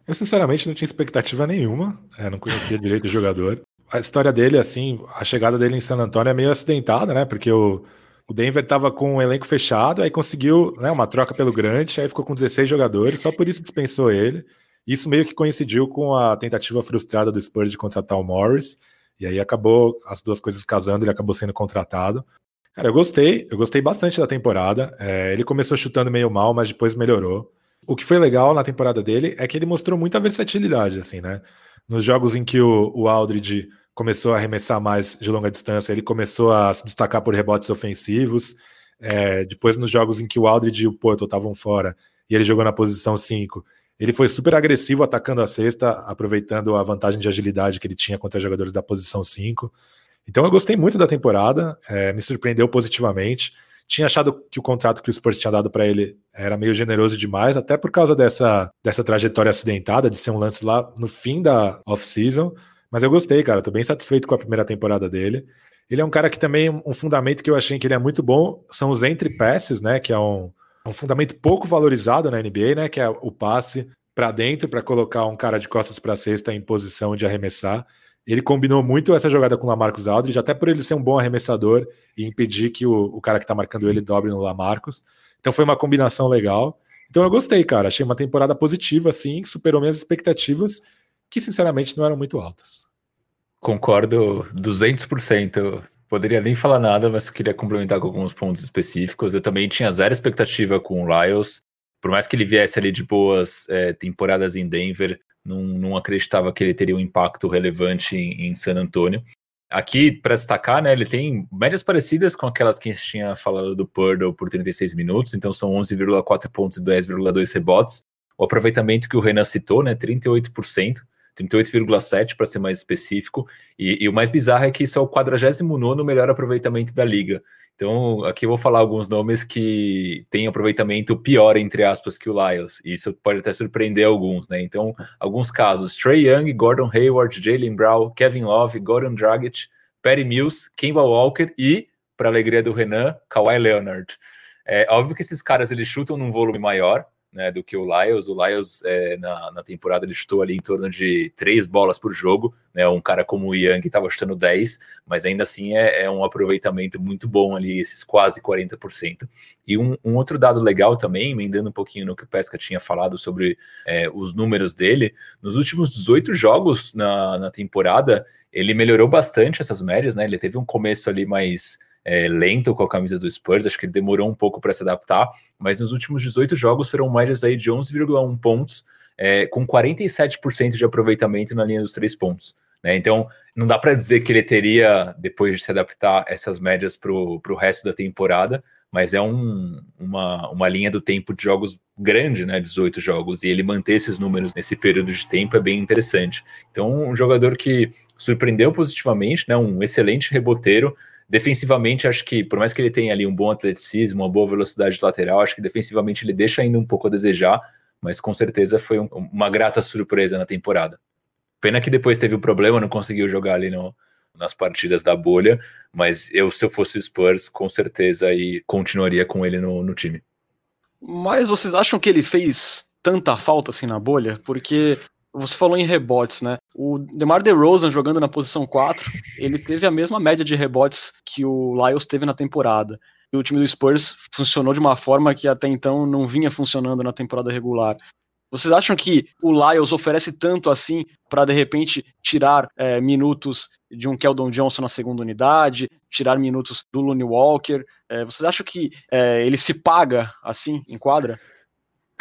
Eu sinceramente não tinha expectativa nenhuma, é, não conhecia direito o jogador. A história dele, assim, a chegada dele em San Antônio é meio acidentada, né? Porque o, o Denver estava com um elenco fechado, aí conseguiu né, uma troca pelo Grant, aí ficou com 16 jogadores, só por isso dispensou ele. Isso meio que coincidiu com a tentativa frustrada do Spurs de contratar o Morris, e aí acabou as duas coisas casando, ele acabou sendo contratado. Cara, eu gostei, eu gostei bastante da temporada. É, ele começou chutando meio mal, mas depois melhorou. O que foi legal na temporada dele é que ele mostrou muita versatilidade, assim, né? Nos jogos em que o, o Aldridge começou a arremessar mais de longa distância, ele começou a se destacar por rebotes ofensivos. É, depois, nos jogos em que o Aldridge e o Porto estavam fora e ele jogou na posição 5, ele foi super agressivo atacando a cesta, aproveitando a vantagem de agilidade que ele tinha contra jogadores da posição 5. Então eu gostei muito da temporada, é, me surpreendeu positivamente. Tinha achado que o contrato que o Spurs tinha dado para ele era meio generoso demais, até por causa dessa, dessa trajetória acidentada, de ser um lance lá no fim da off-season. Mas eu gostei, cara. Tô bem satisfeito com a primeira temporada dele. Ele é um cara que também, um fundamento que eu achei que ele é muito bom, são os entre passes, né? Que é um, um fundamento pouco valorizado na NBA, né? Que é o passe para dentro para colocar um cara de costas para cesta em posição de arremessar. Ele combinou muito essa jogada com o Lamarcus Aldridge, até por ele ser um bom arremessador e impedir que o, o cara que está marcando ele dobre no Lamarcus. Então foi uma combinação legal. Então eu gostei, cara. Achei uma temporada positiva, assim, superou minhas expectativas que sinceramente não eram muito altas. Concordo 200%. Poderia nem falar nada, mas queria complementar com alguns pontos específicos. Eu também tinha zero expectativa com o Lyles. Por mais que ele viesse ali de boas é, temporadas em Denver, não, não acreditava que ele teria um impacto relevante em, em San Antonio. Aqui, para destacar, né, ele tem médias parecidas com aquelas que a gente tinha falado do Purdle por 36 minutos, então são 11,4 pontos e 10,2 rebotes. O aproveitamento que o Renan citou, né, 38%, 38,7 para ser mais específico. E, e, o mais bizarro é que isso é o 49 melhor aproveitamento da liga. Então, aqui eu vou falar alguns nomes que têm aproveitamento pior, entre aspas, que o Lyles. E isso pode até surpreender alguns, né? Então, alguns casos: Trey Young, Gordon Hayward, Jalen Brown, Kevin Love, Gordon Dragic, Perry Mills, Kemba Walker e, para alegria do Renan, Kawhi Leonard. É óbvio que esses caras eles chutam num volume maior, né, do que o Lyles. O Lyles, é, na, na temporada, ele chutou ali em torno de três bolas por jogo. Né, um cara como o Young estava chutando 10, mas ainda assim é, é, um aproveitamento muito bom ali, esses quase 40%. E um, um, outro dado legal também, emendando um pouquinho no que o Pesca tinha falado sobre é, os números dele, nos últimos 18 jogos na, na temporada, ele melhorou bastante essas médias, né? Ele teve um começo ali mais é, lento com a camisa do Spurs, acho que ele demorou um pouco para se adaptar, mas nos últimos 18 jogos foram médias aí de 11,1 pontos, é, com 47% de aproveitamento na linha dos três pontos. Né? Então, não dá para dizer que ele teria, depois de se adaptar, essas médias para o resto da temporada, mas é um, uma, uma linha do tempo de jogos grande, né? 18 jogos, e ele manter esses números nesse período de tempo é bem interessante. Então, um jogador que surpreendeu positivamente, né? Um excelente reboteiro, Defensivamente, acho que, por mais que ele tenha ali um bom atleticismo, uma boa velocidade lateral, acho que defensivamente ele deixa ainda um pouco a desejar, mas com certeza foi um, uma grata surpresa na temporada. Pena que depois teve um problema, não conseguiu jogar ali no, nas partidas da bolha, mas eu, se eu fosse o Spurs, com certeza aí continuaria com ele no, no time. Mas vocês acham que ele fez tanta falta assim na bolha? Porque você falou em rebotes, né? O DeMar DeRozan jogando na posição 4, ele teve a mesma média de rebotes que o Lyles teve na temporada. E o time do Spurs funcionou de uma forma que até então não vinha funcionando na temporada regular. Vocês acham que o Lyles oferece tanto assim para de repente tirar é, minutos de um Keldon Johnson na segunda unidade, tirar minutos do Looney Walker? É, vocês acham que é, ele se paga assim em quadra?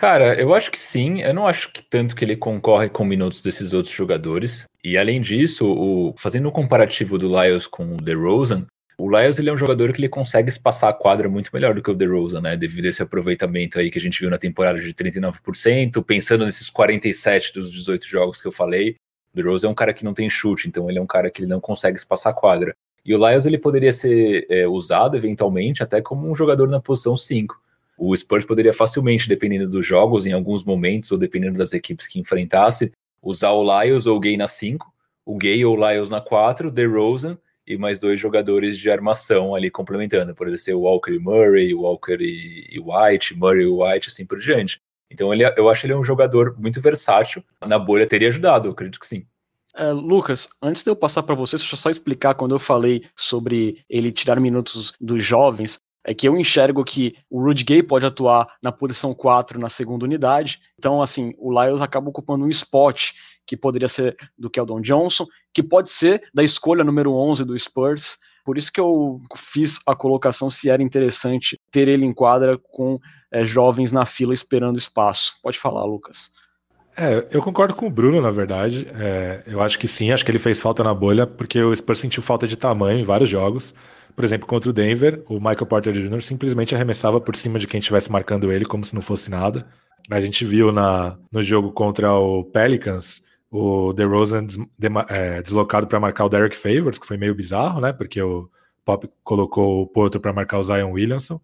Cara, eu acho que sim. Eu não acho que tanto que ele concorre com minutos desses outros jogadores. E além disso, o, fazendo um comparativo do Lyles com o DeRozan, o Lyles ele é um jogador que ele consegue espaçar a quadra muito melhor do que o DeRozan, né? Devido a esse aproveitamento aí que a gente viu na temporada de 39%, pensando nesses 47 dos 18 jogos que eu falei. O DeRozan é um cara que não tem chute, então ele é um cara que ele não consegue espaçar a quadra. E o Lyles ele poderia ser é, usado eventualmente até como um jogador na posição 5 o Spurs poderia facilmente, dependendo dos jogos, em alguns momentos, ou dependendo das equipes que enfrentasse, usar o Lyles ou o Gay na 5, o Gay ou o Lyles na 4, DeRozan e mais dois jogadores de armação ali complementando. Poderia ser o Walker e Murray, Walker e, e White, Murray e White, assim por diante. Então ele, eu acho ele um jogador muito versátil. Na bolha teria ajudado, eu acredito que sim. É, Lucas, antes de eu passar para você, deixa eu só explicar quando eu falei sobre ele tirar minutos dos jovens é que eu enxergo que o Rudy Gay pode atuar na posição 4 na segunda unidade. Então, assim, o Lyles acaba ocupando um spot que poderia ser do Keldon Johnson, que pode ser da escolha número 11 do Spurs. Por isso que eu fiz a colocação se era interessante ter ele em quadra com é, jovens na fila esperando espaço. Pode falar, Lucas. É, eu concordo com o Bruno, na verdade. É, eu acho que sim, acho que ele fez falta na bolha, porque o Spurs sentiu falta de tamanho em vários jogos. Por exemplo, contra o Denver, o Michael Porter Jr. simplesmente arremessava por cima de quem estivesse marcando ele como se não fosse nada. A gente viu na, no jogo contra o Pelicans o DeRozan des, de, é, deslocado para marcar o Derek Favors, que foi meio bizarro, né? Porque o Pop colocou o Porto para marcar o Zion Williamson.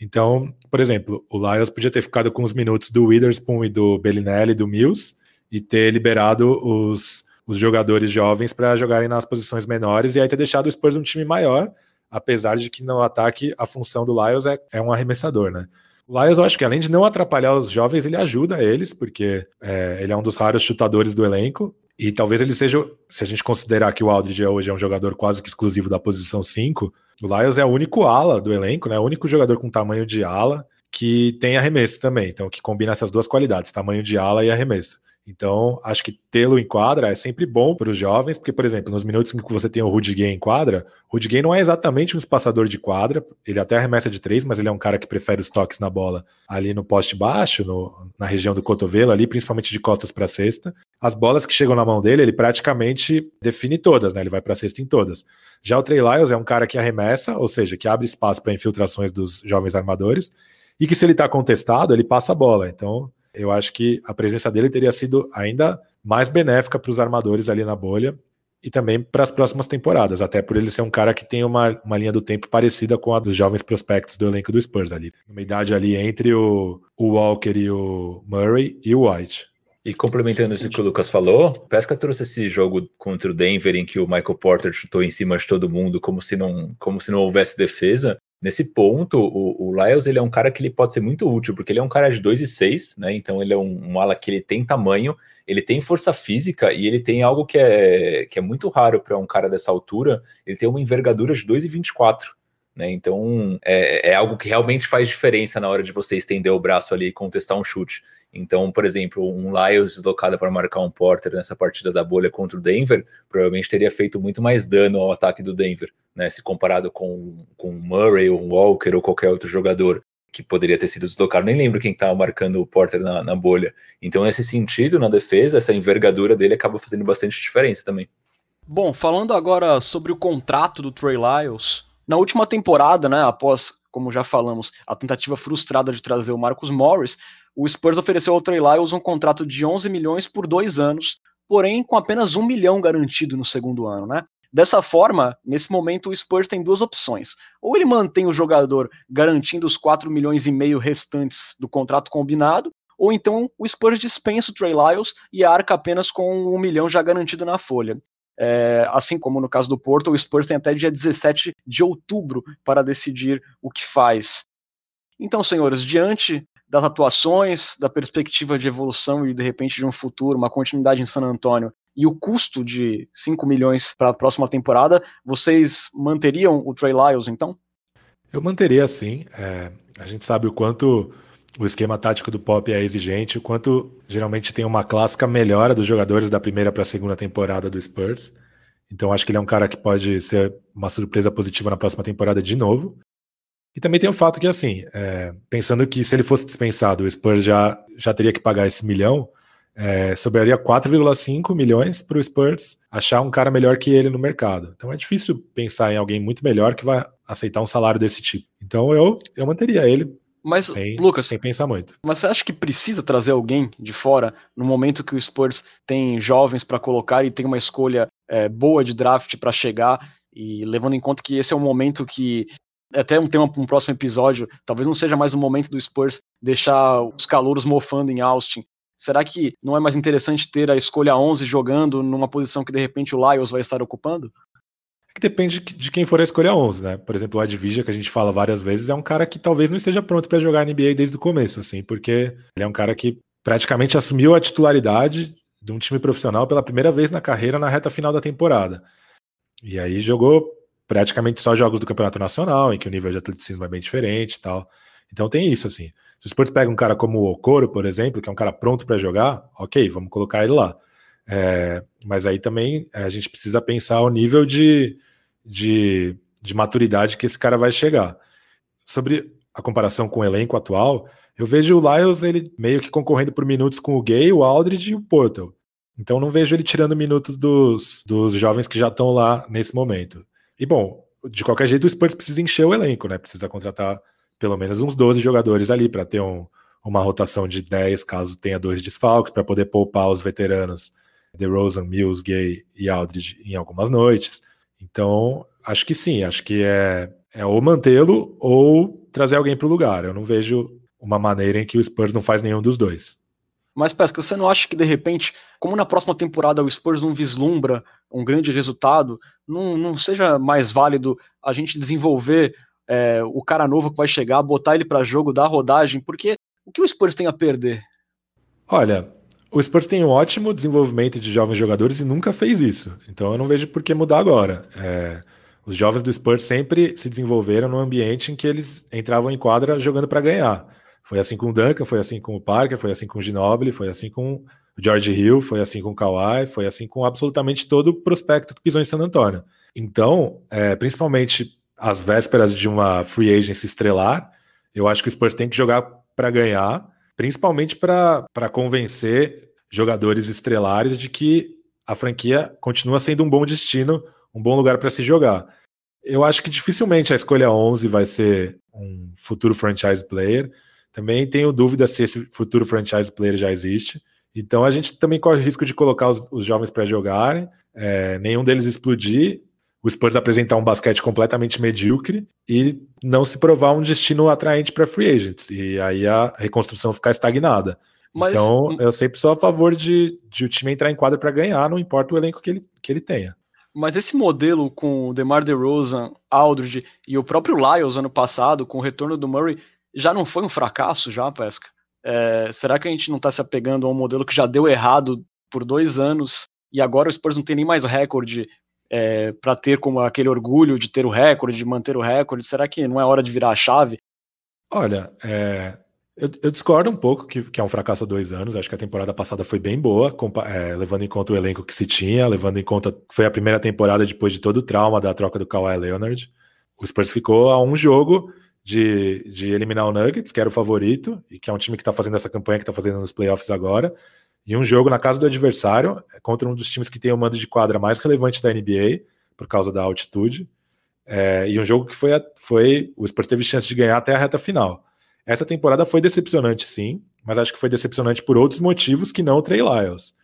Então, por exemplo, o Lyles podia ter ficado com os minutos do Witherspoon e do Bellinelli do Mills e ter liberado os, os jogadores jovens para jogarem nas posições menores e aí ter deixado o Spurs um time maior apesar de que no ataque a função do Lyles é, é um arremessador, né? O Lyles, eu acho que além de não atrapalhar os jovens, ele ajuda eles, porque é, ele é um dos raros chutadores do elenco. E talvez ele seja, se a gente considerar que o Aldridge hoje é um jogador quase que exclusivo da posição 5, o Lyles é o único ala do elenco, né? O único jogador com tamanho de ala que tem arremesso também. Então, que combina essas duas qualidades, tamanho de ala e arremesso. Então, acho que tê-lo em quadra é sempre bom para os jovens, porque, por exemplo, nos minutos em que você tem o Rudy Gay em quadra, o Rudy Gay não é exatamente um espaçador de quadra, ele até arremessa de três, mas ele é um cara que prefere os toques na bola ali no poste baixo, no, na região do cotovelo, ali, principalmente de costas para cesta. As bolas que chegam na mão dele, ele praticamente define todas, né? Ele vai para cesta em todas. Já o Trey Lyles é um cara que arremessa, ou seja, que abre espaço para infiltrações dos jovens armadores, e que se ele está contestado, ele passa a bola. Então, eu acho que a presença dele teria sido ainda mais benéfica para os armadores ali na bolha e também para as próximas temporadas, até por ele ser um cara que tem uma, uma linha do tempo parecida com a dos jovens prospectos do elenco do Spurs ali. Uma idade ali entre o, o Walker e o Murray e o White. E complementando isso que o Lucas falou, Pesca trouxe esse jogo contra o Denver em que o Michael Porter chutou em cima de todo mundo como se não, como se não houvesse defesa. Nesse ponto, o, o Lyles ele é um cara que ele pode ser muito útil, porque ele é um cara de 2 e 6, né? Então ele é um, um ala que ele tem tamanho, ele tem força física e ele tem algo que é, que é muito raro para um cara dessa altura, ele tem uma envergadura de 2 e 24. Né? Então é, é, algo que realmente faz diferença na hora de você estender o braço ali e contestar um chute. Então, por exemplo, um Lyles deslocado para marcar um Porter nessa partida da bolha contra o Denver, provavelmente teria feito muito mais dano ao ataque do Denver, né? Se comparado com, com Murray ou Walker ou qualquer outro jogador que poderia ter sido deslocado. Nem lembro quem estava marcando o Porter na, na bolha. Então, nesse sentido, na defesa, essa envergadura dele acaba fazendo bastante diferença também. Bom, falando agora sobre o contrato do Trey Lyles, na última temporada, né, após, como já falamos, a tentativa frustrada de trazer o Marcus Morris, o Spurs ofereceu ao Trey Lyles um contrato de 11 milhões por dois anos, porém com apenas um milhão garantido no segundo ano, né? Dessa forma, nesse momento o Spurs tem duas opções. Ou ele mantém o jogador garantindo os 4 milhões e meio restantes do contrato combinado, ou então o Spurs dispensa o Trey Lyles e arca apenas com um milhão já garantido na folha. É, assim como no caso do Porto, o Spurs tem até dia 17 de outubro para decidir o que faz. Então, senhores, diante das atuações, da perspectiva de evolução e de repente de um futuro, uma continuidade em San Antônio e o custo de 5 milhões para a próxima temporada, vocês manteriam o Trey Lyles então? Eu manteria sim. É, a gente sabe o quanto o esquema tático do Pop é exigente, o quanto geralmente tem uma clássica melhora dos jogadores da primeira para a segunda temporada do Spurs. Então acho que ele é um cara que pode ser uma surpresa positiva na próxima temporada de novo. E também tem o fato que, assim, é, pensando que se ele fosse dispensado, o Spurs já, já teria que pagar esse milhão, é, sobraria 4,5 milhões para o Spurs achar um cara melhor que ele no mercado. Então é difícil pensar em alguém muito melhor que vai aceitar um salário desse tipo. Então eu, eu manteria ele mas, sem, Lucas, sem pensar muito. Mas você acha que precisa trazer alguém de fora no momento que o Spurs tem jovens para colocar e tem uma escolha é, boa de draft para chegar? E levando em conta que esse é um momento que até um tema para um próximo episódio, talvez não seja mais o momento do Spurs deixar os calouros mofando em Austin. Será que não é mais interessante ter a escolha 11 jogando numa posição que de repente o Lyles vai estar ocupando? Que depende de quem for a escolha 11, né? Por exemplo, o Advija, que a gente fala várias vezes, é um cara que talvez não esteja pronto para jogar NBA desde o começo, assim, porque ele é um cara que praticamente assumiu a titularidade de um time profissional pela primeira vez na carreira na reta final da temporada. E aí jogou praticamente só jogos do Campeonato Nacional, em que o nível de atleticismo é bem diferente e tal. Então tem isso, assim. Se o Spurs pega um cara como o Okoro, por exemplo, que é um cara pronto para jogar, ok, vamos colocar ele lá. É, mas aí também a gente precisa pensar o nível de, de, de maturidade que esse cara vai chegar. Sobre a comparação com o elenco atual, eu vejo o Lyles ele meio que concorrendo por minutos com o Gay, o Aldridge e o Portal. Então não vejo ele tirando minutos dos, dos jovens que já estão lá nesse momento. E bom, de qualquer jeito o Spurs precisa encher o elenco, né? Precisa contratar pelo menos uns 12 jogadores ali para ter um, uma rotação de 10, caso tenha dois desfalques, para poder poupar os veteranos DeRozan, Mills, Gay e Aldridge em algumas noites. Então, acho que sim, acho que é, é ou mantê-lo ou trazer alguém para o lugar. Eu não vejo uma maneira em que o Spurs não faz nenhum dos dois. Mas, Pesca, você não acha que de repente, como na próxima temporada o Spurs não vislumbra um grande resultado, não, não seja mais válido a gente desenvolver é, o cara novo que vai chegar, botar ele para jogo, dar rodagem? Porque o que o Spurs tem a perder? Olha, o Spurs tem um ótimo desenvolvimento de jovens jogadores e nunca fez isso. Então eu não vejo por que mudar agora. É, os jovens do Spurs sempre se desenvolveram num ambiente em que eles entravam em quadra jogando para ganhar. Foi assim com o Duncan, foi assim com o Parker, foi assim com o Ginobili, foi assim com o George Hill, foi assim com o Kawhi, foi assim com absolutamente todo o prospecto que pisou em San Antonio. Então, é, principalmente às vésperas de uma free agency estrelar, eu acho que o Spurs tem que jogar para ganhar, principalmente para convencer jogadores estrelares de que a franquia continua sendo um bom destino, um bom lugar para se jogar. Eu acho que dificilmente a escolha 11 vai ser um futuro franchise player. Também tenho dúvida se esse futuro franchise player já existe. Então a gente também corre o risco de colocar os, os jovens para jogarem, é, nenhum deles explodir, o Spurs apresentar um basquete completamente medíocre e não se provar um destino atraente para free agents. E aí a reconstrução ficar estagnada. Mas, então eu sempre sou a favor de, de o time entrar em quadra para ganhar, não importa o elenco que ele, que ele tenha. Mas esse modelo com o DeMar DeRozan, Aldridge e o próprio Lyles ano passado, com o retorno do Murray, já não foi um fracasso já, Pesca? É, será que a gente não está se apegando a um modelo que já deu errado por dois anos e agora o Spurs não tem nem mais recorde é, para ter como aquele orgulho de ter o recorde, de manter o recorde? Será que não é hora de virar a chave? Olha, é, eu, eu, discordo um pouco que, que, é um fracasso há dois anos. Acho que a temporada passada foi bem boa, é, levando em conta o elenco que se tinha, levando em conta que foi a primeira temporada depois de todo o trauma da troca do Kawhi Leonard. O Spurs ficou a um jogo de, de eliminar o Nuggets, que era o favorito, e que é um time que está fazendo essa campanha, que está fazendo nos playoffs agora, e um jogo na casa do adversário, contra um dos times que tem o mando de quadra mais relevante da NBA, por causa da altitude, é, e um jogo que foi, foi. O Spurs teve chance de ganhar até a reta final. Essa temporada foi decepcionante, sim, mas acho que foi decepcionante por outros motivos que não o Trey Lyles.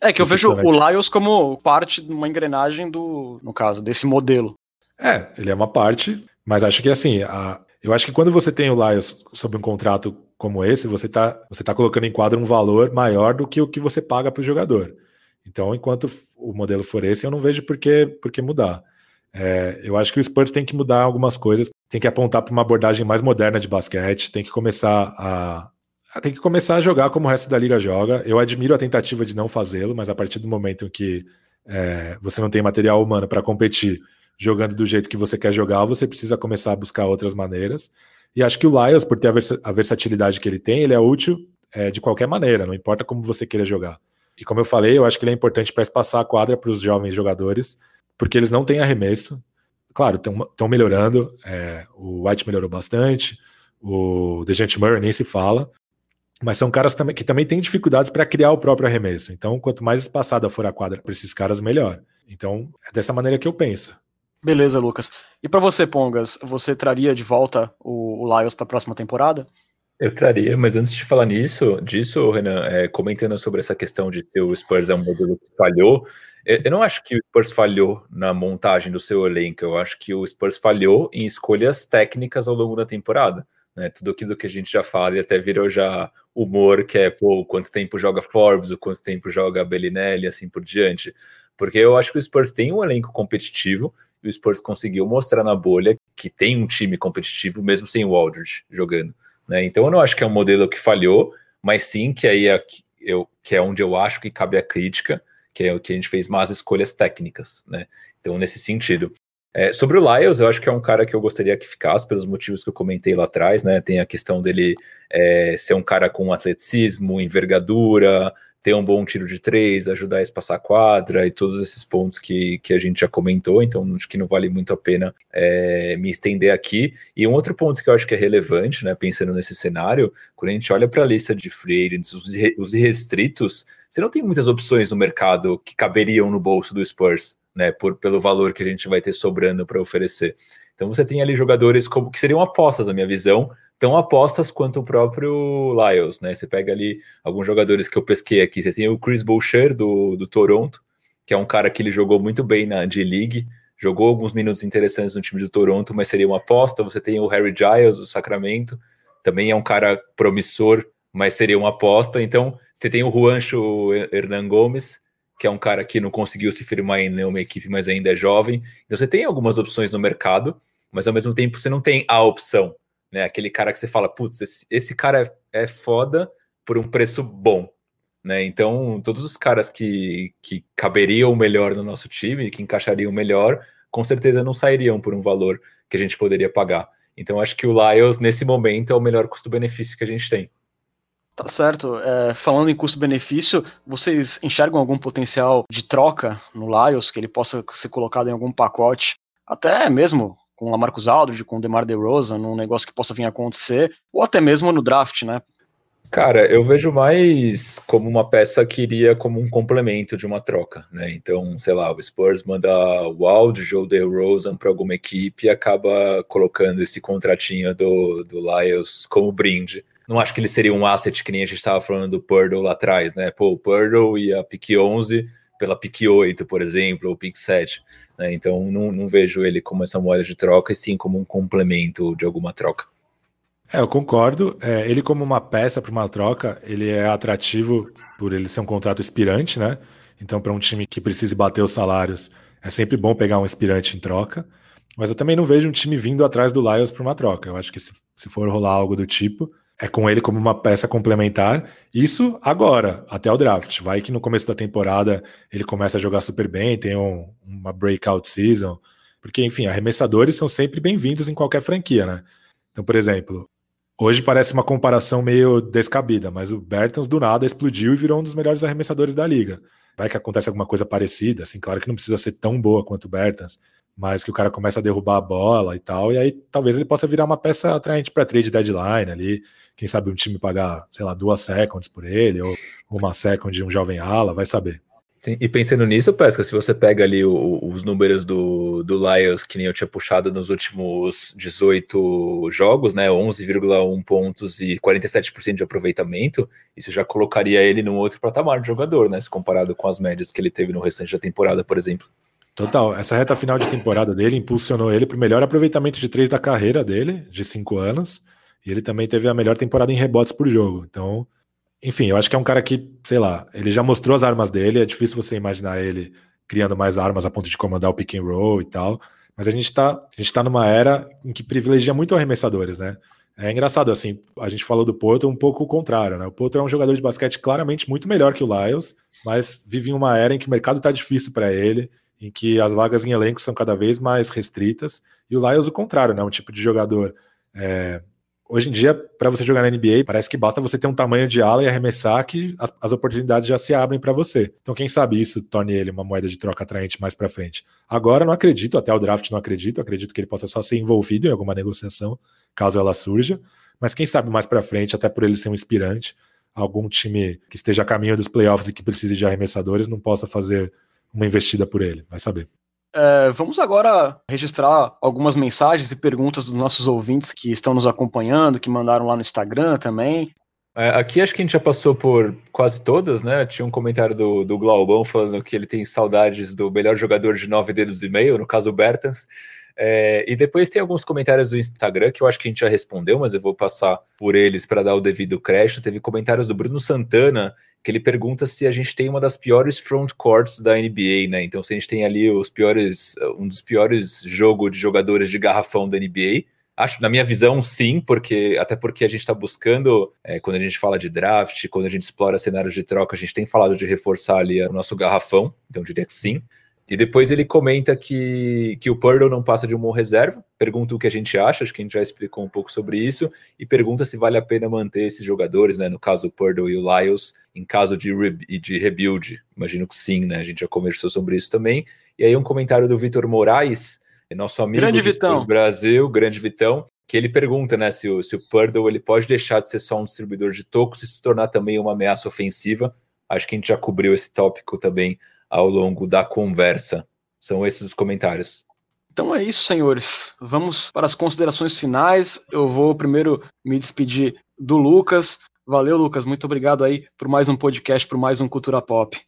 É que eu vejo o Lyles como parte de uma engrenagem do, no caso, desse modelo. É, ele é uma parte, mas acho que assim, a, eu acho que quando você tem o Lions sob um contrato como esse, você está você tá colocando em quadro um valor maior do que o que você paga para o jogador. Então, enquanto o modelo for esse, eu não vejo por que, por que mudar. É, eu acho que o Spurs tem que mudar algumas coisas, tem que apontar para uma abordagem mais moderna de basquete, tem que começar a, tem que começar a jogar como o resto da liga joga. Eu admiro a tentativa de não fazê-lo, mas a partir do momento em que é, você não tem material humano para competir jogando do jeito que você quer jogar, você precisa começar a buscar outras maneiras. E acho que o Lions, por ter a, vers a versatilidade que ele tem, ele é útil é, de qualquer maneira, não importa como você queira jogar. E como eu falei, eu acho que ele é importante para espaçar a quadra para os jovens jogadores, porque eles não têm arremesso. Claro, estão melhorando. É, o White melhorou bastante, o Dejante Murray nem se fala, mas são caras que também têm dificuldades para criar o próprio arremesso. Então, quanto mais espaçada for a quadra para esses caras, melhor. Então, é dessa maneira que eu penso. Beleza, Lucas. E para você, Pongas, você traria de volta o, o Lions para a próxima temporada? Eu traria, mas antes de falar nisso, disso, Renan, é, comentando sobre essa questão de ter o Spurs é um modelo que falhou, eu não acho que o Spurs falhou na montagem do seu elenco, eu acho que o Spurs falhou em escolhas técnicas ao longo da temporada. Né? Tudo aquilo que a gente já fala e até virou já humor, que é pô, quanto tempo joga Forbes, o quanto tempo joga Bellinelli, assim por diante. Porque eu acho que o Spurs tem um elenco competitivo, e o Spurs conseguiu mostrar na bolha que tem um time competitivo, mesmo sem o Aldridge jogando. Né? Então eu não acho que é um modelo que falhou, mas sim que aí é, eu, que é onde eu acho que cabe a crítica, que é o que a gente fez mais escolhas técnicas. Né? Então, nesse sentido. É, sobre o Lyles, eu acho que é um cara que eu gostaria que ficasse, pelos motivos que eu comentei lá atrás, né? Tem a questão dele é, ser um cara com atleticismo, envergadura, ter um bom tiro de três, ajudar a espaçar a quadra e todos esses pontos que, que a gente já comentou, então acho que não vale muito a pena é, me estender aqui. E um outro ponto que eu acho que é relevante, né, pensando nesse cenário, quando a gente olha para a lista de free agents, os, os irrestritos, você não tem muitas opções no mercado que caberiam no bolso do Spurs, né, por, pelo valor que a gente vai ter sobrando para oferecer. Então você tem ali jogadores como que seriam apostas, na minha visão, tão apostas quanto o próprio Lyles, né? Você pega ali alguns jogadores que eu pesquei aqui. Você tem o Chris Boucher do, do Toronto, que é um cara que ele jogou muito bem na D-League, jogou alguns minutos interessantes no time do Toronto, mas seria uma aposta. Você tem o Harry Giles do Sacramento, também é um cara promissor, mas seria uma aposta. Então, você tem o Juancho Hernan Gomes, que é um cara que não conseguiu se firmar em nenhuma equipe, mas ainda é jovem. Então, você tem algumas opções no mercado, mas ao mesmo tempo você não tem a opção né? Aquele cara que você fala, putz, esse, esse cara é, é foda por um preço bom. Né? Então, todos os caras que, que caberiam melhor no nosso time, que encaixariam melhor, com certeza não sairiam por um valor que a gente poderia pagar. Então, acho que o Lyles, nesse momento, é o melhor custo-benefício que a gente tem. Tá certo. É, falando em custo-benefício, vocês enxergam algum potencial de troca no Lions, que ele possa ser colocado em algum pacote, até mesmo com o Lamarcus Aldridge, com o DeMar DeRozan, num negócio que possa vir a acontecer, ou até mesmo no draft, né? Cara, eu vejo mais como uma peça que iria como um complemento de uma troca, né? Então, sei lá, o Spurs manda o Aldridge ou DeRozan para alguma equipe e acaba colocando esse contratinho do, do Lions como brinde não acho que ele seria um asset que nem a gente estava falando do Purdle lá atrás, né? Pô, o Purdle e a pick 11 pela pick 8, por exemplo, ou pick 7. Né? Então não, não vejo ele como essa moeda de troca, e sim como um complemento de alguma troca. É, eu concordo. É, ele como uma peça para uma troca, ele é atrativo por ele ser um contrato expirante, né? Então para um time que precise bater os salários, é sempre bom pegar um expirante em troca. Mas eu também não vejo um time vindo atrás do Lions para uma troca. Eu acho que se, se for rolar algo do tipo, é com ele como uma peça complementar. Isso agora, até o draft. Vai que no começo da temporada ele começa a jogar super bem, tem um, uma breakout season. Porque, enfim, arremessadores são sempre bem-vindos em qualquer franquia, né? Então, por exemplo, hoje parece uma comparação meio descabida, mas o Bertans do nada explodiu e virou um dos melhores arremessadores da liga. Vai que acontece alguma coisa parecida, assim, claro que não precisa ser tão boa quanto o Bertans, mas que o cara começa a derrubar a bola e tal, e aí talvez ele possa virar uma peça atraente para trade deadline ali, quem sabe um time pagar, sei lá, duas seconds por ele, ou uma second de um jovem ala, vai saber. Sim, e pensando nisso, Pesca, se você pega ali o, os números do, do Lions, que nem eu tinha puxado nos últimos 18 jogos, né, 11,1 pontos e 47% de aproveitamento, isso já colocaria ele num outro patamar de jogador, né, se comparado com as médias que ele teve no restante da temporada, por exemplo. Total, essa reta final de temporada dele impulsionou ele para o melhor aproveitamento de três da carreira dele, de cinco anos, e ele também teve a melhor temporada em rebotes por jogo. Então, enfim, eu acho que é um cara que, sei lá, ele já mostrou as armas dele. É difícil você imaginar ele criando mais armas a ponto de comandar o pick and roll e tal. Mas a gente tá, gente tá numa era em que privilegia muito arremessadores, né? É engraçado, assim, a gente falou do Porto um pouco o contrário, né? O Porto é um jogador de basquete claramente muito melhor que o Lyles, mas vive em uma era em que o mercado tá difícil para ele, em que as vagas em elenco são cada vez mais restritas, e o Lyles o contrário, né? Um tipo de jogador é, Hoje em dia, para você jogar na NBA, parece que basta você ter um tamanho de ala e arremessar que as, as oportunidades já se abrem para você. Então, quem sabe isso torne ele uma moeda de troca atraente mais para frente. Agora, não acredito, até o draft não acredito, acredito que ele possa só ser envolvido em alguma negociação, caso ela surja. Mas quem sabe mais para frente, até por ele ser um inspirante, algum time que esteja a caminho dos playoffs e que precise de arremessadores não possa fazer uma investida por ele. Vai saber. É, vamos agora registrar algumas mensagens e perguntas dos nossos ouvintes que estão nos acompanhando, que mandaram lá no Instagram também. É, aqui acho que a gente já passou por quase todas, né? Tinha um comentário do, do Glaubão falando que ele tem saudades do melhor jogador de nove dedos e meio, no caso o Bertans. É, e depois tem alguns comentários do Instagram que eu acho que a gente já respondeu, mas eu vou passar por eles para dar o devido crédito. Teve comentários do Bruno Santana que ele pergunta se a gente tem uma das piores front courts da NBA, né? Então, se a gente tem ali os piores, um dos piores jogos de jogadores de garrafão da NBA. Acho, na minha visão, sim, porque até porque a gente está buscando, é, quando a gente fala de draft, quando a gente explora cenários de troca, a gente tem falado de reforçar ali o nosso garrafão, então eu diria que sim. E depois ele comenta que, que o Purdle não passa de uma reserva, pergunta o que a gente acha, acho que a gente já explicou um pouco sobre isso, e pergunta se vale a pena manter esses jogadores, né? No caso o Purdle e o Lyles, em caso de, re, de rebuild. Imagino que sim, né? A gente já conversou sobre isso também. E aí um comentário do Vitor Moraes, nosso amigo grande do. Brasil, grande Vitão, que ele pergunta, né, se o, se o Purdle ele pode deixar de ser só um distribuidor de tocos e se tornar também uma ameaça ofensiva. Acho que a gente já cobriu esse tópico também ao longo da conversa. São esses os comentários. Então é isso, senhores. Vamos para as considerações finais. Eu vou primeiro me despedir do Lucas. Valeu, Lucas. Muito obrigado aí por mais um podcast, por mais um Cultura Pop.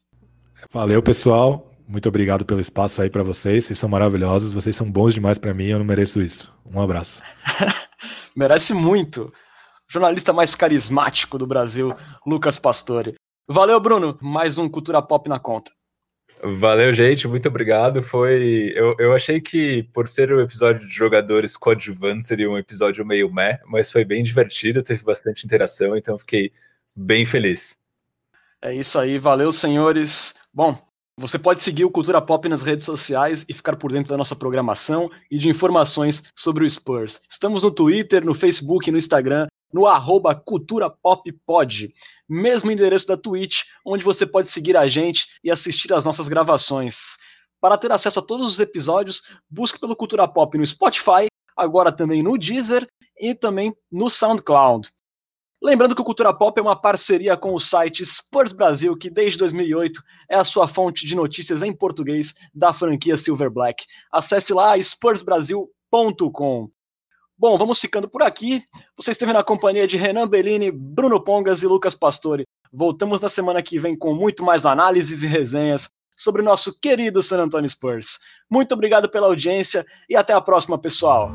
Valeu, pessoal. Muito obrigado pelo espaço aí para vocês. Vocês são maravilhosos. Vocês são bons demais para mim. Eu não mereço isso. Um abraço. Merece muito. Jornalista mais carismático do Brasil, Lucas Pastore. Valeu, Bruno. Mais um Cultura Pop na conta. Valeu, gente, muito obrigado. Foi. Eu, eu achei que, por ser um episódio de jogadores coadjuvantes, seria um episódio meio meh, mas foi bem divertido, teve bastante interação, então fiquei bem feliz. É isso aí, valeu, senhores. Bom, você pode seguir o Cultura Pop nas redes sociais e ficar por dentro da nossa programação e de informações sobre o Spurs. Estamos no Twitter, no Facebook no Instagram no arroba Cultura Pop Pod, mesmo endereço da Twitch, onde você pode seguir a gente e assistir às nossas gravações. Para ter acesso a todos os episódios, busque pelo Cultura Pop no Spotify, agora também no Deezer e também no SoundCloud. Lembrando que o Cultura Pop é uma parceria com o site Spurs Brasil, que desde 2008 é a sua fonte de notícias em português da franquia Silver Black. Acesse lá spursbrasil.com. Bom, vamos ficando por aqui. Você esteve na companhia de Renan Bellini, Bruno Pongas e Lucas Pastore. Voltamos na semana que vem com muito mais análises e resenhas sobre o nosso querido San Antonio Spurs. Muito obrigado pela audiência e até a próxima, pessoal.